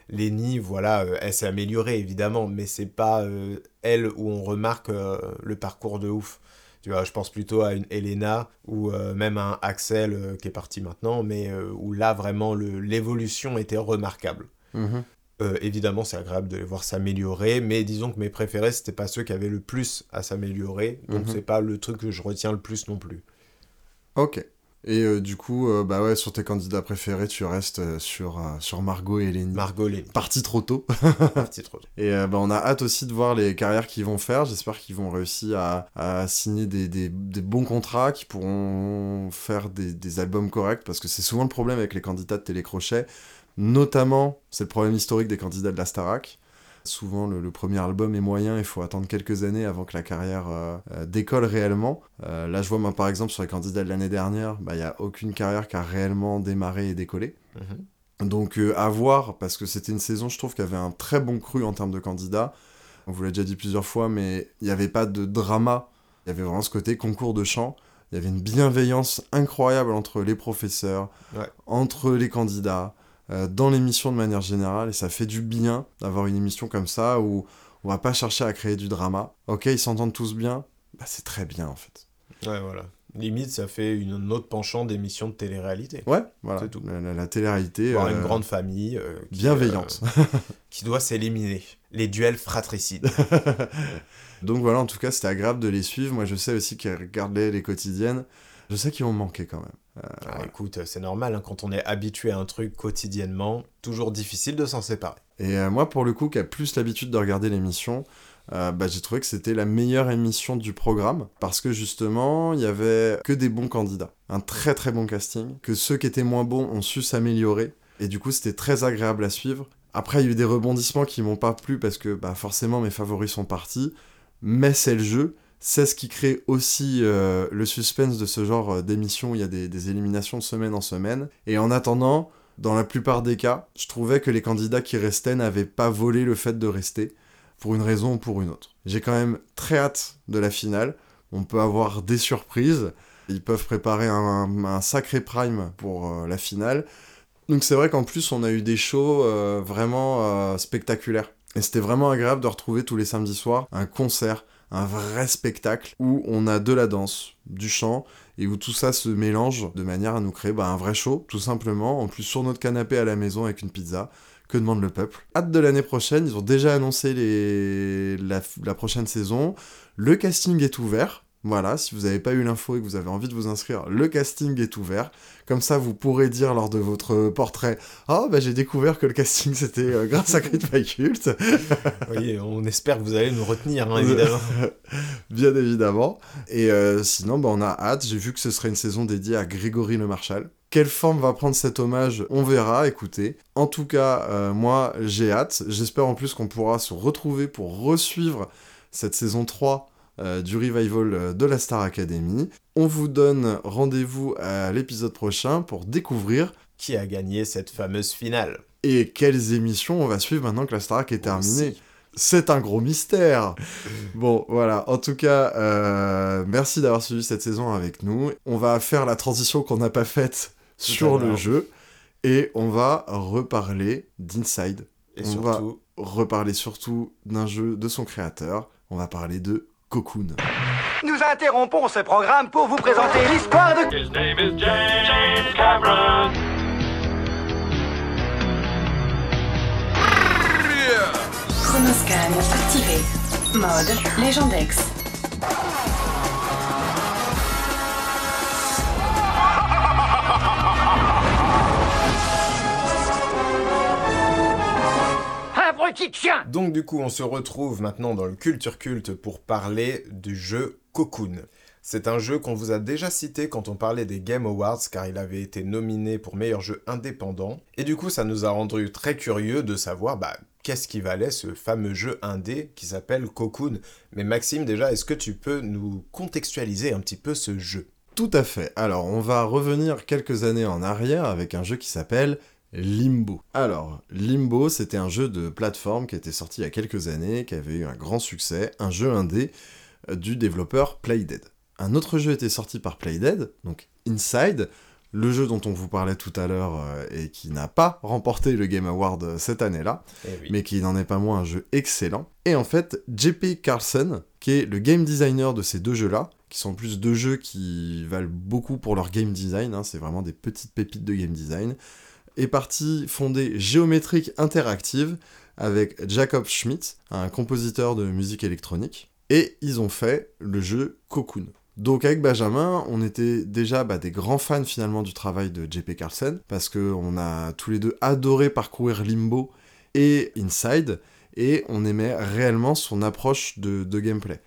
Lenny, voilà, euh, elle s'est améliorée évidemment, mais c'est pas euh, elle où on remarque euh, le parcours de ouf. Tu vois, je pense plutôt à une Elena ou euh, même un Axel qui est parti maintenant, mais où là vraiment l'évolution était remarquable. Euh, évidemment, c'est agréable de les voir s'améliorer, mais disons que mes préférés, c'était pas ceux qui avaient le plus à s'améliorer, donc Mhm. c'est pas le truc que je retiens le plus non plus. Ok. Et euh, du coup, euh, bah ouais, sur tes candidats préférés, tu restes euh, sur, sur Margot et Lenny. Margot Lenny. Parti trop tôt. Parti trop tôt. Et bah, on a hâte aussi de voir les carrières qu'ils vont faire. J'espère qu'ils vont réussir à, à signer des, des- des bons contrats, qui pourront faire des, des albums corrects, parce que c'est souvent le problème avec les candidats de télécrochet. Notamment, c'est le problème historique des candidats de la Starac. Souvent, le, le premier album est moyen, il faut attendre quelques années avant que la carrière euh, euh, décolle réellement. Euh, là, je vois, moi, par exemple, sur les candidats de l'année dernière, bah, il n'y a aucune carrière qui a réellement démarré et décollé. Mhm. Donc à voir, parce que c'était une saison, je trouve, qui avait un très bon cru en termes de candidats. On vous l'a déjà dit plusieurs fois, mais il n'y avait pas de drama. Il y avait vraiment ce côté concours de chant. Il y avait une bienveillance incroyable entre les professeurs, Ouais. entre les candidats, dans l'émission de manière générale. Et ça fait du bien d'avoir une émission comme ça où on va pas chercher à créer du drama. Ok, ils s'entendent tous bien. Bah, c'est très bien en fait. Ouais, voilà. Limite, ça fait une, un autre penchant d'émission de télé-réalité. Ouais, voilà. C'est tout. La, la- la télé-réalité. Voir euh, une grande famille euh, qui, bienveillante. euh, qui doit s'éliminer. Les duels fratricides. Donc voilà, en tout cas, c'était agréable de les suivre. Moi, je sais aussi qu'ils regardaient les quotidiennes. Je sais qu'ils manqué quand même. Ah, Écoute, c'est normal, hein, quand on est habitué à un truc quotidiennement, toujours difficile de s'en séparer. Et euh, moi, pour le coup, qui a plus l'habitude de regarder l'émission, euh, bah, j'ai trouvé que c'était la meilleure émission du programme parce que justement, il y avait que des bons candidats. Un très très bon casting. Que ceux qui étaient moins bons ont su s'améliorer. Et du coup, c'était très agréable à suivre. Après, il y a eu des rebondissements qui m'ont pas plu parce que bah, forcément, mes favoris sont partis. Mais c'est le jeu. C'est ce qui crée aussi euh, le suspense de ce genre euh, d'émission il y a des, éliminations de semaine en semaine. Et en attendant, dans la plupart des cas, je trouvais que les candidats qui restaient n'avaient pas volé le fait de rester, pour une raison ou pour une autre. J'ai quand même très hâte de la finale. On peut avoir des surprises. Ils peuvent préparer un, sacré prime pour euh, la finale. Donc c'est vrai qu'en plus, on a eu des shows vraiment spectaculaires. Et c'était vraiment agréable de retrouver tous les samedis soirs un concert, un vrai spectacle où on a de la danse, du chant, et où tout ça se mélange de manière à nous créer bah, un vrai show, tout simplement. En plus, sur notre canapé à la maison avec une pizza. Que demande le peuple? Hâte de l'année prochaine, ils ont déjà annoncé la prochaine saison. Le casting est ouvert. Voilà, si vous n'avez pas eu l'info et que vous avez envie de vous inscrire, le casting est ouvert. Comme ça, vous pourrez dire lors de votre portrait Oh, bah j'ai découvert que le casting c'était euh, grâce à Crit Cult. oui, on espère que vous allez nous retenir, hein, évidemment. Bien évidemment. Et euh, sinon, bah, on a hâte. J'ai vu que ce serait une saison dédiée à Grégory Le Marchal. Quelle forme va prendre cet hommage? On verra, écoutez. En tout cas, euh, moi, j'ai hâte. J'espère en plus qu'on pourra se retrouver pour resuivre cette saison 3 euh, du revival euh, de la Star Academy. On vous donne rendez-vous à l'épisode prochain pour découvrir qui a gagné cette fameuse finale. Et quelles émissions on va suivre maintenant que la Star est terminée. C'est un gros mystère. bon, voilà. En tout cas, euh, merci d'avoir suivi cette saison avec nous. On va faire la transition qu'on n'a pas faite sur le jeu. Et on va reparler d'Inside. Et on surtout... va reparler surtout d'un jeu de son créateur. On va parler de Cocoon. Nous interrompons ce programme pour vous présenter l'histoire de... His name is James, James Cameron. Chronoscan activé. Mode Légendex. Abruti de chien Donc du coup, on se retrouve maintenant dans le Culture Culte pour parler du jeu Cocoon. C'est un jeu qu'on vous a déjà cité quand on parlait des Game Awards car il avait été nominé pour meilleur jeu indépendant. Et du coup, ça nous a rendu très curieux de savoir bah, qu'est-ce qui valait ce fameux jeu indé qui s'appelle Cocoon. Mais Maxime, déjà, est-ce que tu peux nous contextualiser un petit peu ce jeu? Tout à fait. Alors, on va revenir quelques années en arrière avec un jeu qui s'appelle Limbo. Alors, Limbo, c'était un jeu de plateforme qui était sorti il y a quelques années, qui avait eu un grand succès, un jeu indé euh, du développeur Playdead. Un autre jeu était sorti par Playdead, donc Inside, le jeu dont on vous parlait tout à l'heure euh, et qui n'a pas remporté le Game Award euh, cette année-là, Eh oui. mais qui n'en est pas moins un jeu excellent. Et en fait, JP Carlson, qui est le game designer de ces deux jeux-là, qui sont plus deux jeux qui valent beaucoup pour leur game design, hein, c'est vraiment des petites pépites de game design, est parti fonder Géométrique Interactive avec Jacob Schmidt, un compositeur de musique électronique, et ils ont fait le jeu Cocoon. Donc avec Benjamin, on était déjà bah, des grands fans finalement du travail de JP Carlsen, parce qu'on a tous les deux adoré parcourir Limbo et Inside, et on aimait réellement son approche de, gameplay.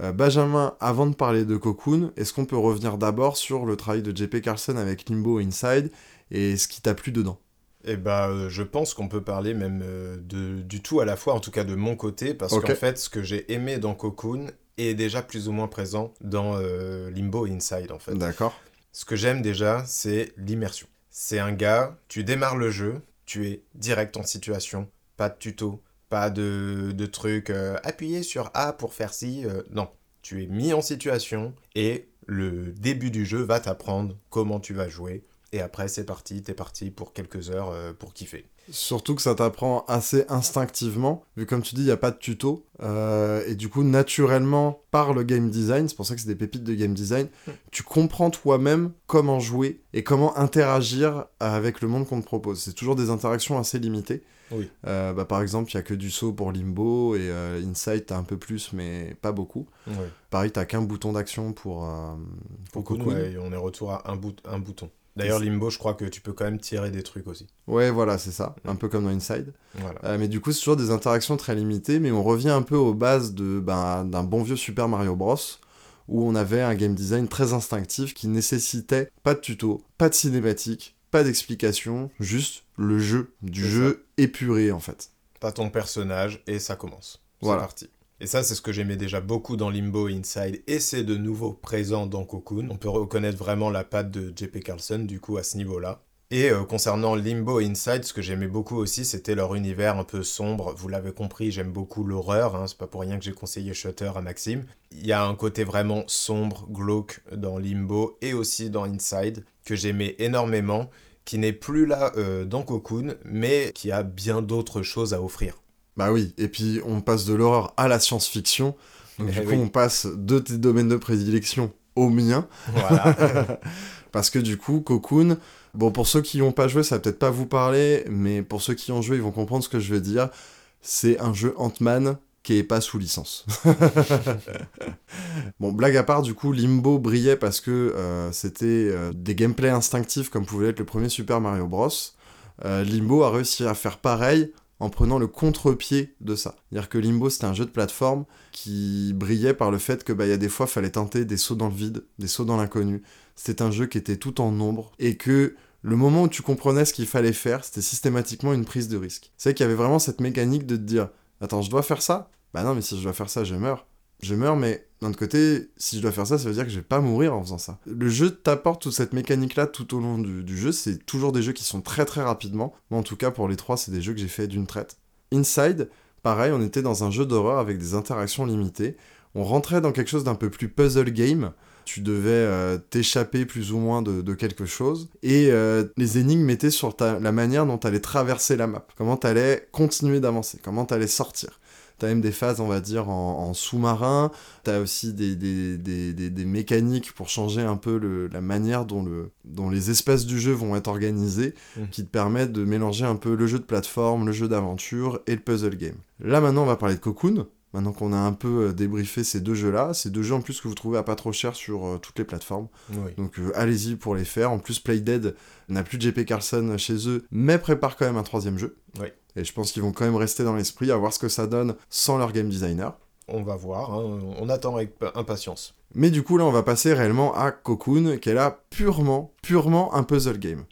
Euh, Benjamin, avant de parler de Cocoon, est-ce qu'on peut revenir d'abord sur le travail de JP Carlsen avec Limbo Inside, et ce qui t'a plu dedans Eh bah, euh, je pense qu'on peut parler même euh, de, du tout à la fois, en tout cas de mon côté, parce qu'en fait, ce que j'ai aimé dans Cocoon est déjà plus ou moins présent dans euh, Limbo Inside, en fait. D'accord. Ce que j'aime déjà, c'est l'immersion. C'est un gars, tu démarres le jeu, tu es direct en situation, pas de tuto, pas de, de trucs, euh, appuyer sur A pour faire ci, euh, non. Tu es mis en situation et le début du jeu va t'apprendre comment tu vas jouer. Et après, c'est parti, t'es parti pour quelques heures euh, pour kiffer. Surtout que ça t'apprend assez instinctivement, vu comme tu dis, il n'y a pas de tuto. euh, et du coup, naturellement, par le game design, c'est pour ça que c'est des pépites de game design, tu comprends toi-même comment jouer et comment interagir avec le monde qu'on te propose. C'est toujours des interactions assez limitées. Oui. Euh, bah, par exemple, il n'y a que du saut pour Limbo, et euh, Inside, t'as un peu plus, mais pas beaucoup. Ouais. Pareil, t'as qu'un bouton d'action pour, euh, pour Cocoon, Cocoon. ouais, on est retour à un, bout, un bouton. D'ailleurs, Limbo, je crois que tu peux quand même tirer des trucs aussi. Ouais, voilà, c'est ça. Un peu comme dans Inside. Voilà. Euh, mais du coup, c'est toujours des interactions très limitées, mais on revient un peu aux bases de, ben, d'un bon vieux Super Mario Bros. où on avait un game design très instinctif qui nécessitait pas de tuto, pas de cinématique, pas d'explication, juste le jeu, du jeu épuré en fait. T'as ton personnage et ça commence. C'est parti. Et ça, c'est ce que j'aimais déjà beaucoup dans Limbo Inside, et c'est de nouveau présent dans Cocoon. On peut reconnaître vraiment la patte de JP Carlson, du coup, à ce niveau-là. Et euh, concernant Limbo Inside, ce que j'aimais beaucoup aussi, c'était leur univers un peu sombre. Vous l'avez compris, j'aime beaucoup l'horreur. Hein, c'est pas pour rien que j'ai conseillé Shutter à Maxime. Il y a un côté vraiment sombre, glauque dans Limbo et aussi dans Inside que j'aimais énormément, qui n'est plus là euh, dans Cocoon, mais qui a bien d'autres choses à offrir. Bah oui, et puis on passe de l'horreur à la science-fiction. Donc Eh du coup, on passe de tes domaines de prédilection au mien. Voilà. Parce que du coup, Cocoon, bon, pour ceux qui n'ont pas joué, ça va peut-être pas vous parler, mais pour ceux qui ont joué, ils vont comprendre ce que je veux dire. C'est un jeu Ant-Man qui est pas sous licence. bon, blague à part, du coup, Limbo brillait parce que euh, c'était euh, des gameplays instinctifs comme pouvait être le premier Super Mario Bros. Euh, Limbo a réussi à faire pareil en prenant le contre-pied de ça. C'est-à-dire que Limbo, c'était un jeu de plateforme qui brillait par le fait que bah, il y a des fois, fallait tenter des sauts dans le vide, des sauts dans l'inconnu. C'était un jeu qui était tout en ombre et que le moment où tu comprenais ce qu'il fallait faire, c'était systématiquement une prise de risque. C'est qu'il y avait vraiment cette mécanique de te dire Attends, je dois faire ça? Bah non, mais si je dois faire ça, je meurs. Je meurs, mais d'un autre côté, si je dois faire ça, ça veut dire que je vais pas mourir en faisant ça. Le jeu t'apporte toute cette mécanique-là tout au long du, jeu. C'est toujours des jeux qui sont très très rapidement. Moi, en tout cas, pour les trois, c'est des jeux que j'ai fait d'une traite. Inside, pareil, on était dans un jeu d'horreur avec des interactions limitées. On rentrait dans quelque chose d'un peu plus puzzle game. Tu devais euh, t'échapper plus ou moins de, quelque chose. Et euh, les énigmes étaient sur la manière dont tu allais traverser la map. Comment tu allais continuer d'avancer. Comment tu allais sortir. T'as même des phases, on va dire, en, en sous-marin. T'as aussi des, des, des, des- des mécaniques pour changer un peu le- la manière dont, le, dont les espaces du jeu vont être organisés, Mhm. qui te permettent de mélanger un peu le jeu de plateforme, le jeu d'aventure et le puzzle game. Là maintenant, on va parler de Cocoon. Maintenant qu'on a un peu euh, débriefé ces deux jeux-là, ces deux jeux en plus que vous trouvez à pas trop cher sur euh, toutes les plateformes. Oui. Donc euh, allez-y pour les faire. En plus, Playdead n'a plus de JP Carlson chez eux, mais prépare quand même un troisième jeu. Oui. Et je pense qu'ils vont quand même rester dans l'esprit, à voir ce que ça donne sans leur game designer. On va voir, hein, on attend avec pa- impatience. Mais du coup, là, on va passer réellement à Cocoon, qui est là purement, purement un puzzle game.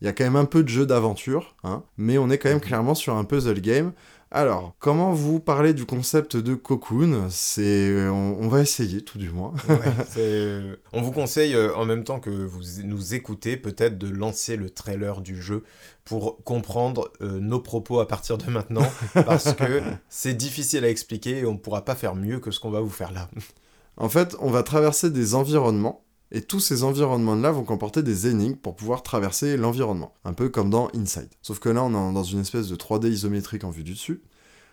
Il y a quand même un peu de jeu d'aventure, hein, mais on est quand même clairement sur un puzzle game. Alors, comment vous parler du concept de Cocoon? C'est, on, on va essayer, tout du moins. Ouais, c'est- On vous conseille, euh, en même temps que vous nous écoutez, peut-être de lancer le trailer du jeu pour comprendre euh, nos propos à partir de maintenant, parce que c'est difficile à expliquer et on ne pourra pas faire mieux que ce qu'on va vous faire là. En fait, on va traverser des environnements, et tous ces environnements-là vont comporter des énigmes pour pouvoir traverser l'environnement, un peu comme dans Inside. Sauf que là, on est dans une espèce de 3D isométrique en vue du dessus.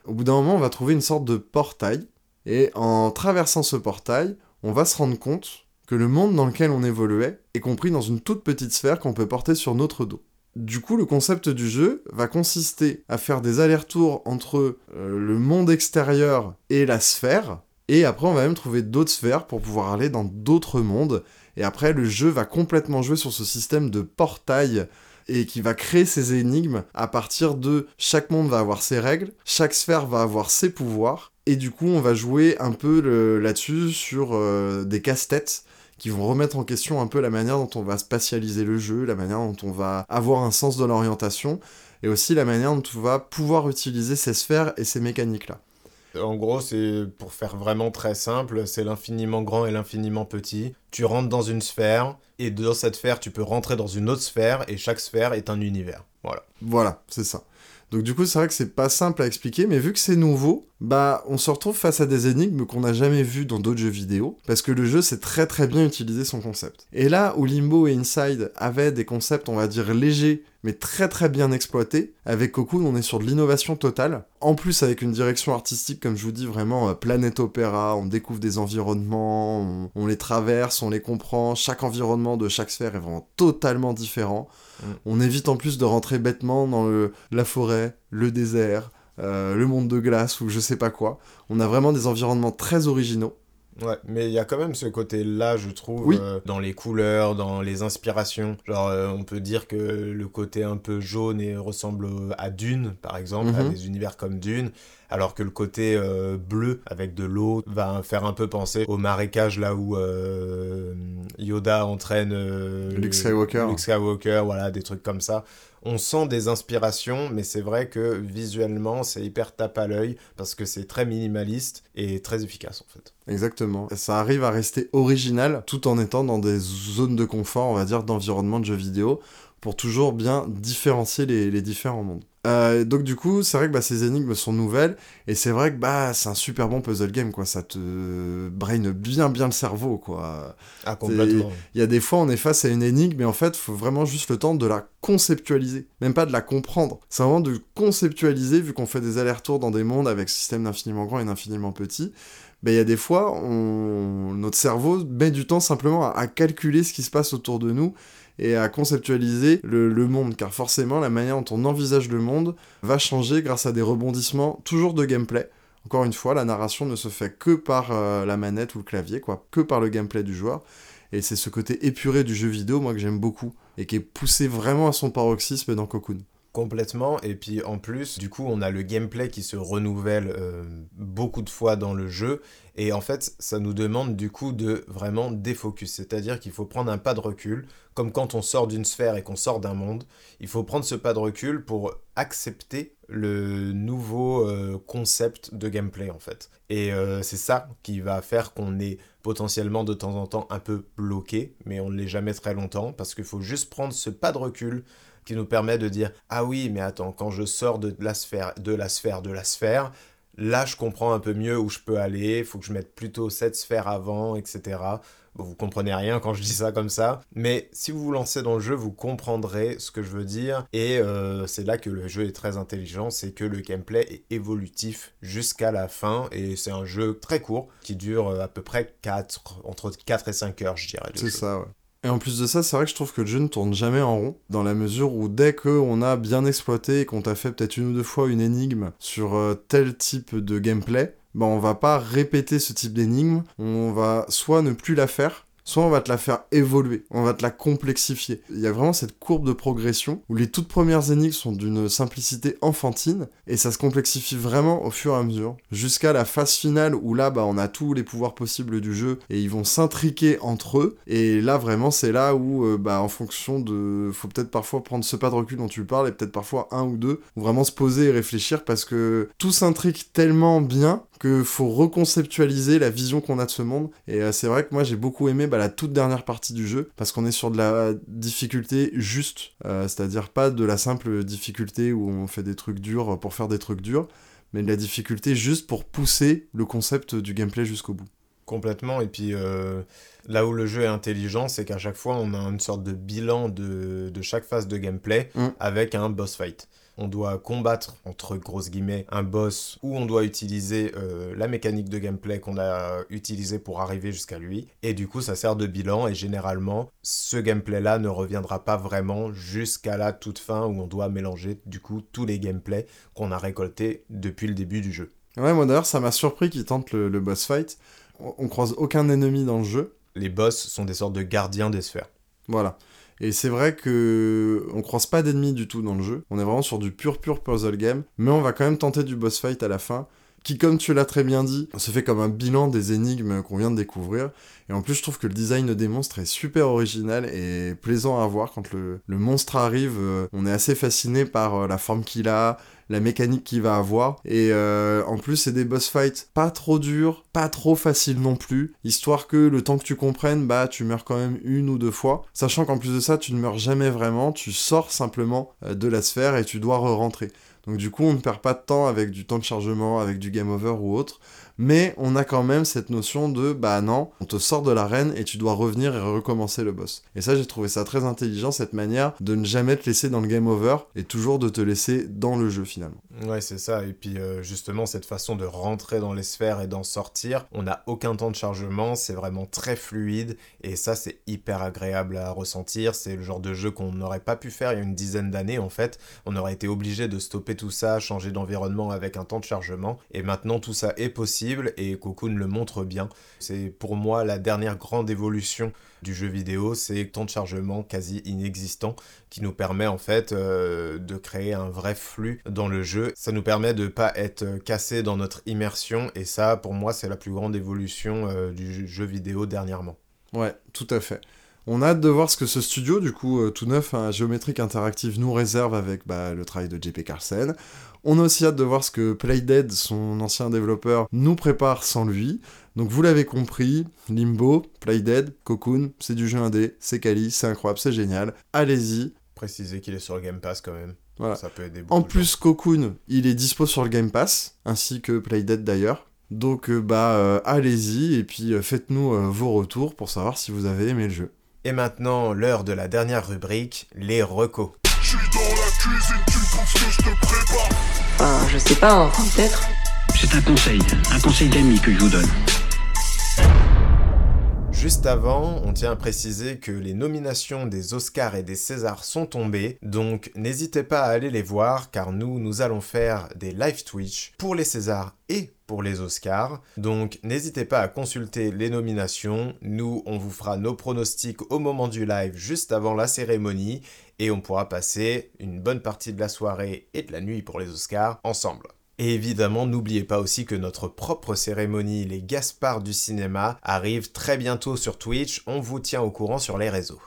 Au bout d'un moment, on va trouver une sorte de portail, et en traversant ce portail, on va se rendre compte que le monde dans lequel on évoluait est compris dans une toute petite sphère qu'on peut porter sur notre dos. Du coup, le concept du jeu va consister à faire des allers-retours entre euh, le monde extérieur et la sphère, et après, on va même trouver d'autres sphères pour pouvoir aller dans d'autres mondes. Et après, le jeu va complètement jouer sur ce système de portail et qui va créer ces énigmes à partir de chaque monde va avoir ses règles, chaque sphère va avoir ses pouvoirs. Et du coup, on va jouer un peu là-dessus sur euh, des casse-têtes qui vont remettre en question un peu la manière dont on va spatialiser le jeu, la manière dont on va avoir un sens de l'orientation, et aussi la manière dont on va pouvoir utiliser ces sphères et ces mécaniques-là. En gros, c'est pour faire vraiment très simple, c'est l'infiniment grand et l'infiniment petit. Tu rentres dans une sphère, et dans cette sphère, tu peux rentrer dans une autre sphère, et chaque sphère est un univers. Voilà. Voilà, c'est ça. Donc du coup, c'est vrai que c'est pas simple à expliquer, mais vu que c'est nouveau, bah on se retrouve face à des énigmes qu'on n'a jamais vues dans d'autres jeux vidéo, parce que le jeu sait très très bien utiliser son concept. Et là où Limbo et Inside avaient des concepts, on va dire légers, mais très très bien exploités, avec Cocoon on est sur de l'innovation totale, en plus avec une direction artistique, comme je vous dis, vraiment euh, planète opéra, on découvre des environnements, on, on les traverse, on les comprend, chaque environnement de chaque sphère est vraiment totalement différent. On évite en plus de rentrer bêtement dans le, la forêt, le désert, euh, le monde de glace ou je sais pas quoi. On a vraiment des environnements très originaux. Ouais, mais il y a quand même ce côté-là, je trouve, Oui. euh, dans les couleurs, dans les inspirations. Genre, euh, on peut dire que le côté un peu jaune et ressemble à Dune, par exemple, à Mhm. des univers comme Dune, alors que le côté euh, bleu avec de l'eau va faire un peu penser au marécage là où Yoda entraîne Luke Skywalker. Luke Skywalker, voilà, des trucs comme ça. On sent des inspirations, mais c'est vrai que visuellement, c'est hyper tape à l'œil parce que c'est très minimaliste et très efficace en fait. Exactement. Ça arrive à rester original tout en étant dans des zones de confort, on va dire, d'environnement de jeux vidéo. pour toujours bien différencier les, les différents mondes. Euh, donc du coup, c'est vrai que bah, ces énigmes sont nouvelles, et c'est vrai que bah, c'est un super bon puzzle game, quoi. Ça te brain bien bien le cerveau, quoi. Ah, complètement. Il y a des fois, on est face à une énigme, mais en fait, faut vraiment juste le temps de la conceptualiser, même pas de la comprendre. C'est vraiment de conceptualiser, vu qu'on fait des allers-retours dans des mondes avec système d'infiniment grand et d'infiniment petit. Il y a des fois, on... notre cerveau met du temps simplement à, à calculer ce qui se passe autour de nous et à conceptualiser le, monde, car forcément la manière dont on envisage le monde va changer grâce à des rebondissements toujours de gameplay. Encore une fois, la narration ne se fait que par euh, la manette ou le clavier, quoi, que par le gameplay du joueur. Et c'est ce côté épuré du jeu vidéo, moi, que j'aime beaucoup, et qui est poussé vraiment à son paroxysme dans Cocoon. Complètement, et puis en plus, du coup, on a le gameplay qui se renouvelle euh, beaucoup de fois dans le jeu, et en fait, ça nous demande du coup de vraiment défocus, c'est-à-dire qu'il faut prendre un pas de recul, comme quand on sort d'une sphère et qu'on sort d'un monde, il faut prendre ce pas de recul pour accepter le nouveau euh, concept de gameplay en fait. Et euh, c'est ça qui va faire qu'on est potentiellement de temps en temps un peu bloqué, mais on ne l'est jamais très longtemps, parce qu'il faut juste prendre ce pas de recul qui nous permet de dire ah oui mais attends quand je sors de la sphère de la sphère de la sphère là je comprends un peu mieux où je peux aller faut que je mette plutôt cette sphère avant etc bon, vous comprenez rien quand je dis ça comme ça mais si vous vous lancez dans le jeu vous comprendrez ce que je veux dire et euh, c'est là que le jeu est très intelligent c'est que le gameplay est évolutif jusqu'à la fin et c'est un jeu très court qui dure euh, à peu près 4 entre 4 et 5 heures je dirais c'est ça ouais et en plus de ça, c'est vrai que je trouve que le jeu ne tourne jamais en rond, dans la mesure où dès qu'on a bien exploité et qu'on t'a fait peut-être une ou deux fois une énigme sur euh, tel type de gameplay, bah on va pas répéter ce type d'énigme, on va soit ne plus la faire, soit on va te la faire évoluer, on va te la complexifier. Il y a vraiment cette courbe de progression où les toutes premières énigmes sont d'une simplicité enfantine et ça se complexifie vraiment au fur et à mesure jusqu'à la phase finale où là bah on a tous les pouvoirs possibles du jeu et ils vont s'intriquer entre eux et là vraiment c'est là où euh, bah en fonction de faut peut-être parfois prendre ce pas de recul dont tu parles et peut-être parfois un ou deux ou vraiment se poser et réfléchir parce que tout s'intrique tellement bien que faut reconceptualiser la vision qu'on a de ce monde. Et euh, c'est vrai que moi j'ai beaucoup aimé bah, la toute dernière partie du jeu, parce qu'on est sur de la difficulté juste, euh, c'est-à-dire pas de la simple difficulté où on fait des trucs durs pour faire des trucs durs, mais de la difficulté juste pour pousser le concept du gameplay jusqu'au bout. Complètement, et puis euh, là où le jeu est intelligent, c'est qu'à chaque fois on a une sorte de bilan de, de chaque phase de gameplay Mm. avec un boss fight. On doit combattre, entre grosses guillemets, un boss où on doit utiliser euh, la mécanique de gameplay qu'on a utilisée pour arriver jusqu'à lui. Et du coup, ça sert de bilan et généralement, ce gameplay-là ne reviendra pas vraiment jusqu'à la toute fin où on doit mélanger du coup tous les gameplays qu'on a récoltés depuis le début du jeu. Ouais, moi d'ailleurs, ça m'a surpris qu'ils tentent le, le boss fight. On, on croise aucun ennemi dans le jeu. Les boss sont des sortes de gardiens des sphères. Voilà. Et c'est vrai que on croise pas d'ennemis du tout dans le jeu. On est vraiment sur du pur pur puzzle game, mais on va quand même tenter du boss fight à la fin qui, comme tu l'as très bien dit, se fait comme un bilan des énigmes qu'on vient de découvrir. Et en plus, je trouve que le design des monstres est super original et plaisant à voir. Quand le, monstre arrive, euh, on est assez fasciné par euh, la forme qu'il a, la mécanique qu'il va avoir. Et euh, en plus, c'est des boss fights pas trop durs, pas trop faciles non plus, histoire que le temps que tu comprennes, bah tu meurs quand même une ou deux fois. Sachant qu'en plus de ça, tu ne meurs jamais vraiment, tu sors simplement de la sphère et tu dois re-rentrer. Donc du coup, on ne perd pas de temps avec du temps de chargement, avec du game over ou autre. Mais on a quand même cette notion de bah non, on te sort de l'arène et tu dois revenir et recommencer le boss. Et ça, j'ai trouvé ça très intelligent, cette manière de ne jamais te laisser dans le game over et toujours de te laisser dans le jeu finalement. Ouais, c'est ça. Et puis euh, justement, cette façon de rentrer dans les sphères et d'en sortir, on n'a aucun temps de chargement, c'est vraiment très fluide et ça, c'est hyper agréable à ressentir. C'est le genre de jeu qu'on n'aurait pas pu faire il y a une dizaine d'années en fait. On aurait été obligé de stopper tout ça, changer d'environnement avec un temps de chargement. Et maintenant, tout ça est possible et Cocoon le montre bien. C'est pour moi la dernière grande évolution du jeu vidéo, c'est temps de chargement quasi inexistant qui nous permet en fait euh, de créer un vrai flux dans le jeu. Ça nous permet de pas être cassé dans notre immersion et ça pour moi c'est la plus grande évolution euh, du jeu vidéo dernièrement. Ouais, tout à fait. On a hâte de voir ce que ce studio, du coup, euh, tout neuf, un géométrique interactive, nous réserve avec bah, le travail de JP Carlsen. On a aussi hâte de voir ce que Playdead, son ancien développeur, nous prépare sans lui. Donc vous l'avez compris, Limbo, Playdead, Cocoon, c'est du jeu indé, c'est quali, c'est incroyable, c'est génial. Allez-y, Préciser qu'il est sur le Game Pass quand même. Voilà. Ça peut aider beaucoup. En gens. plus, Cocoon, il est dispo sur le Game Pass, ainsi que Playdead d'ailleurs. Donc euh, bah euh, allez-y et puis euh, faites-nous euh, vos retours pour savoir si vous avez aimé le jeu. Et maintenant, l'heure de la dernière rubrique, les recos. Ben, je sais pas, hein, peut-être. C'est un conseil, un conseil d'ami que je vous donne. Juste avant, on tient à préciser que les nominations des Oscars et des Césars sont tombées, donc n'hésitez pas à aller les voir car nous, nous allons faire des live Twitch pour les Césars et pour les Oscars. Donc n'hésitez pas à consulter les nominations. Nous, on vous fera nos pronostics au moment du live juste avant la cérémonie et on pourra passer une bonne partie de la soirée et de la nuit pour les Oscars ensemble. Et évidemment, n'oubliez pas aussi que notre propre cérémonie, les Gaspards du cinéma, arrive très bientôt sur Twitch, on vous tient au courant sur les réseaux.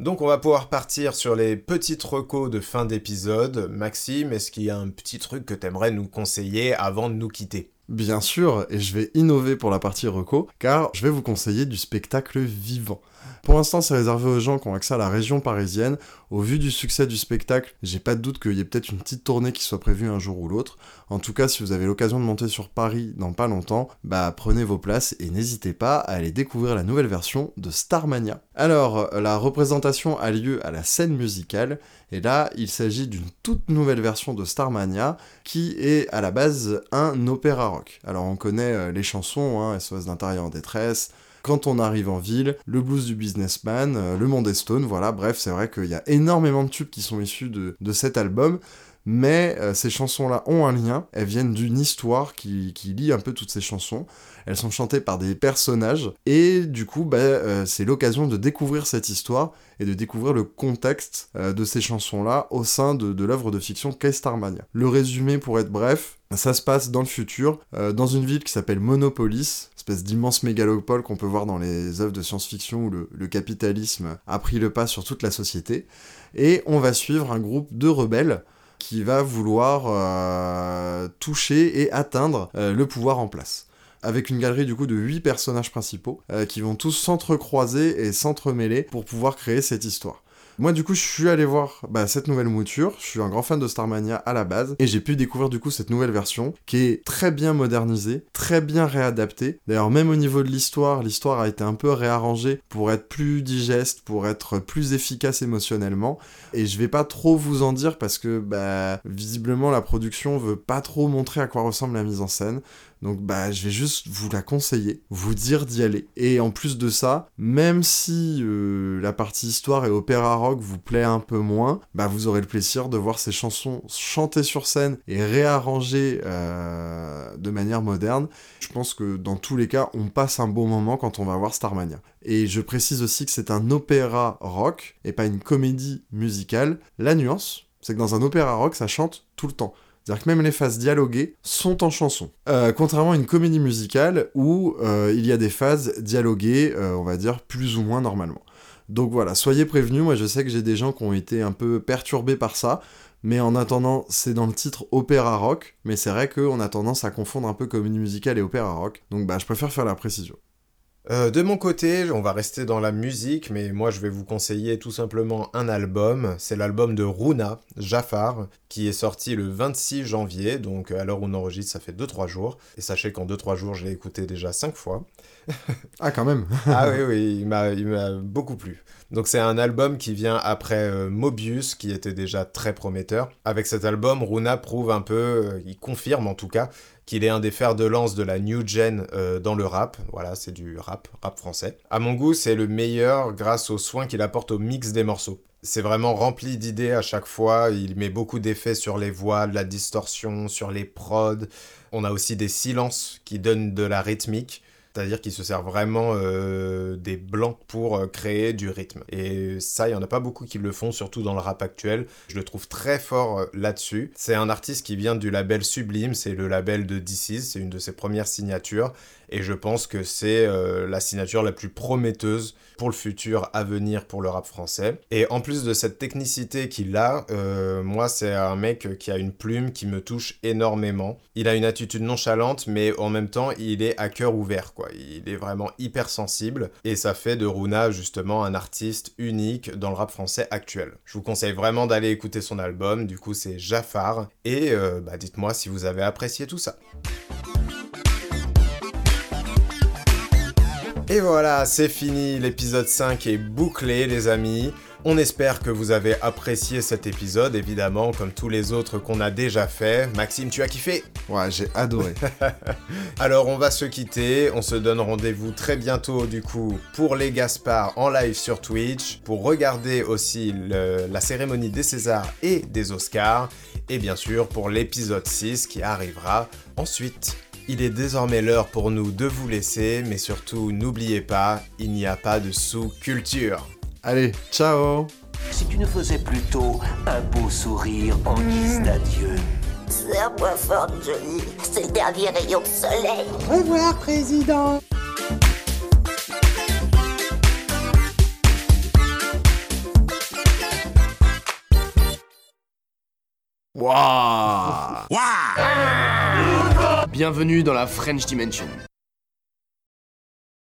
Donc on va pouvoir partir sur les petites recos de fin d'épisode. Maxime, est-ce qu'il y a un petit truc que t'aimerais nous conseiller avant de nous quitter? Bien sûr, et je vais innover pour la partie reco, car je vais vous conseiller du spectacle vivant. Pour l'instant, c'est réservé aux gens qui ont accès à la région parisienne. Au vu du succès du spectacle, j'ai pas de doute qu'il y ait peut-être une petite tournée qui soit prévue un jour ou l'autre. En tout cas, si vous avez l'occasion de monter sur Paris dans pas longtemps, bah prenez vos places et n'hésitez pas à aller découvrir la nouvelle version de Starmania. Alors, la représentation a lieu à la scène musicale, et là, il s'agit d'une toute nouvelle version de Starmania qui est à la base un opéra rock. Alors, on connaît euh, les chansons, hein, SOS d'intérieur en détresse, quand on arrive en ville, le blues du businessman, euh, le monde est stone, voilà, bref, c'est vrai qu'il y a énormément de tubes qui sont issus de, de cet album, mais euh, ces chansons-là ont un lien, elles viennent d'une histoire qui, qui lie un peu toutes ces chansons, elles sont chantées par des personnages, et du coup, bah, euh, c'est l'occasion de découvrir cette histoire et de découvrir le contexte euh, de ces chansons-là au sein de, de l'œuvre de fiction qu'est Starmania. Le résumé, pour être bref, ça se passe dans le futur, dans une ville qui s'appelle Monopolis, espèce d'immense mégalopole qu'on peut voir dans les œuvres de science-fiction où le, capitalisme a pris le pas sur toute la société. Et on va suivre un groupe de rebelles qui va vouloir euh, toucher et atteindre euh, le pouvoir en place avec une galerie du coup de 8 personnages principaux euh, qui vont tous s'entrecroiser et s'entremêler pour pouvoir créer cette histoire. Moi, du coup, je suis allé voir bah, cette nouvelle mouture. Je suis un grand fan de Starmania à la base. Et j'ai pu découvrir, du coup, cette nouvelle version qui est très bien modernisée, très bien réadaptée. D'ailleurs, même au niveau de l'histoire, l'histoire a été un peu réarrangée pour être plus digeste, pour être plus efficace émotionnellement. Et je vais pas trop vous en dire parce que, bah, visiblement, la production veut pas trop montrer à quoi ressemble la mise en scène. Donc bah je vais juste vous la conseiller, vous dire d'y aller. Et en plus de ça, même si euh, la partie histoire et opéra rock vous plaît un peu moins, bah vous aurez le plaisir de voir ces chansons chantées sur scène et réarrangées euh, de manière moderne. Je pense que dans tous les cas, on passe un bon moment quand on va voir Starmania. Et je précise aussi que c'est un opéra rock et pas une comédie musicale. La nuance, c'est que dans un opéra rock, ça chante tout le temps. C'est-à-dire que même les phases dialoguées sont en chanson. Euh, contrairement à une comédie musicale où euh, il y a des phases dialoguées, euh, on va dire, plus ou moins normalement. Donc voilà, soyez prévenus, moi je sais que j'ai des gens qui ont été un peu perturbés par ça, mais en attendant, c'est dans le titre opéra rock, mais c'est vrai qu'on a tendance à confondre un peu comédie musicale et opéra rock, donc bah je préfère faire la précision. Euh, de mon côté, on va rester dans la musique, mais moi je vais vous conseiller tout simplement un album. C'est l'album de Runa, Jafar, qui est sorti le 26 janvier, donc à l'heure où on enregistre, ça fait 2-3 jours. Et sachez qu'en 2-3 jours, je l'ai écouté déjà 5 fois. ah, quand même Ah oui, oui, il m'a beaucoup plu. Donc c'est un album qui vient après euh, Mobius, qui était déjà très prometteur. Avec cet album, Runa prouve un peu, euh, il confirme en tout cas, qu'il est un des fers de lance de la new gen euh, dans le rap. Voilà, c'est du rap, rap français. À mon goût, c'est le meilleur grâce aux soins qu'il apporte au mix des morceaux. C'est vraiment rempli d'idées à chaque fois, il met beaucoup d'effets sur les voix, de la distorsion, sur les prods. On a aussi des silences qui donnent de la rythmique. C'est-à-dire qu'il se sert vraiment euh, des blancs pour euh, créer du rythme. Et ça, il n'y en a pas beaucoup qui le font, surtout dans le rap actuel. Je le trouve très fort euh, là-dessus. C'est un artiste qui vient du label Sublime, c'est le label de DC's, c'est une de ses premières signatures. Et je pense que c'est euh, la signature la plus prometteuse pour le futur à venir pour le rap français. Et en plus de cette technicité qu'il a, euh, moi c'est un mec qui a une plume qui me touche énormément. Il a une attitude nonchalante, mais en même temps il est à cœur ouvert quoi. Il est vraiment hyper sensible et ça fait de Runa justement un artiste unique dans le rap français actuel. Je vous conseille vraiment d'aller écouter son album, du coup c'est Jafar, et euh, bah, dites-moi si vous avez apprécié tout ça. Et voilà, c'est fini, l'épisode 5 est bouclé les amis. On espère que vous avez apprécié cet épisode, évidemment, comme tous les autres qu'on a déjà fait. Maxime, tu as kiffé Ouais, j'ai adoré. Alors on va se quitter, on se donne rendez-vous très bientôt du coup pour les Gaspard en live sur Twitch, pour regarder aussi le- la cérémonie des Césars et des Oscars, et bien sûr pour l'épisode 6 qui arrivera ensuite. Il est désormais l'heure pour nous de vous laisser, mais surtout n'oubliez pas, il n'y a pas de sous-culture. Allez, ciao Si tu ne faisais plutôt un beau sourire en guise d'adieu. Serre-moi fort, Johnny. C'est le dernier rayon de soleil. Au revoir, président. Waouh Bienvenue dans la French Dimension.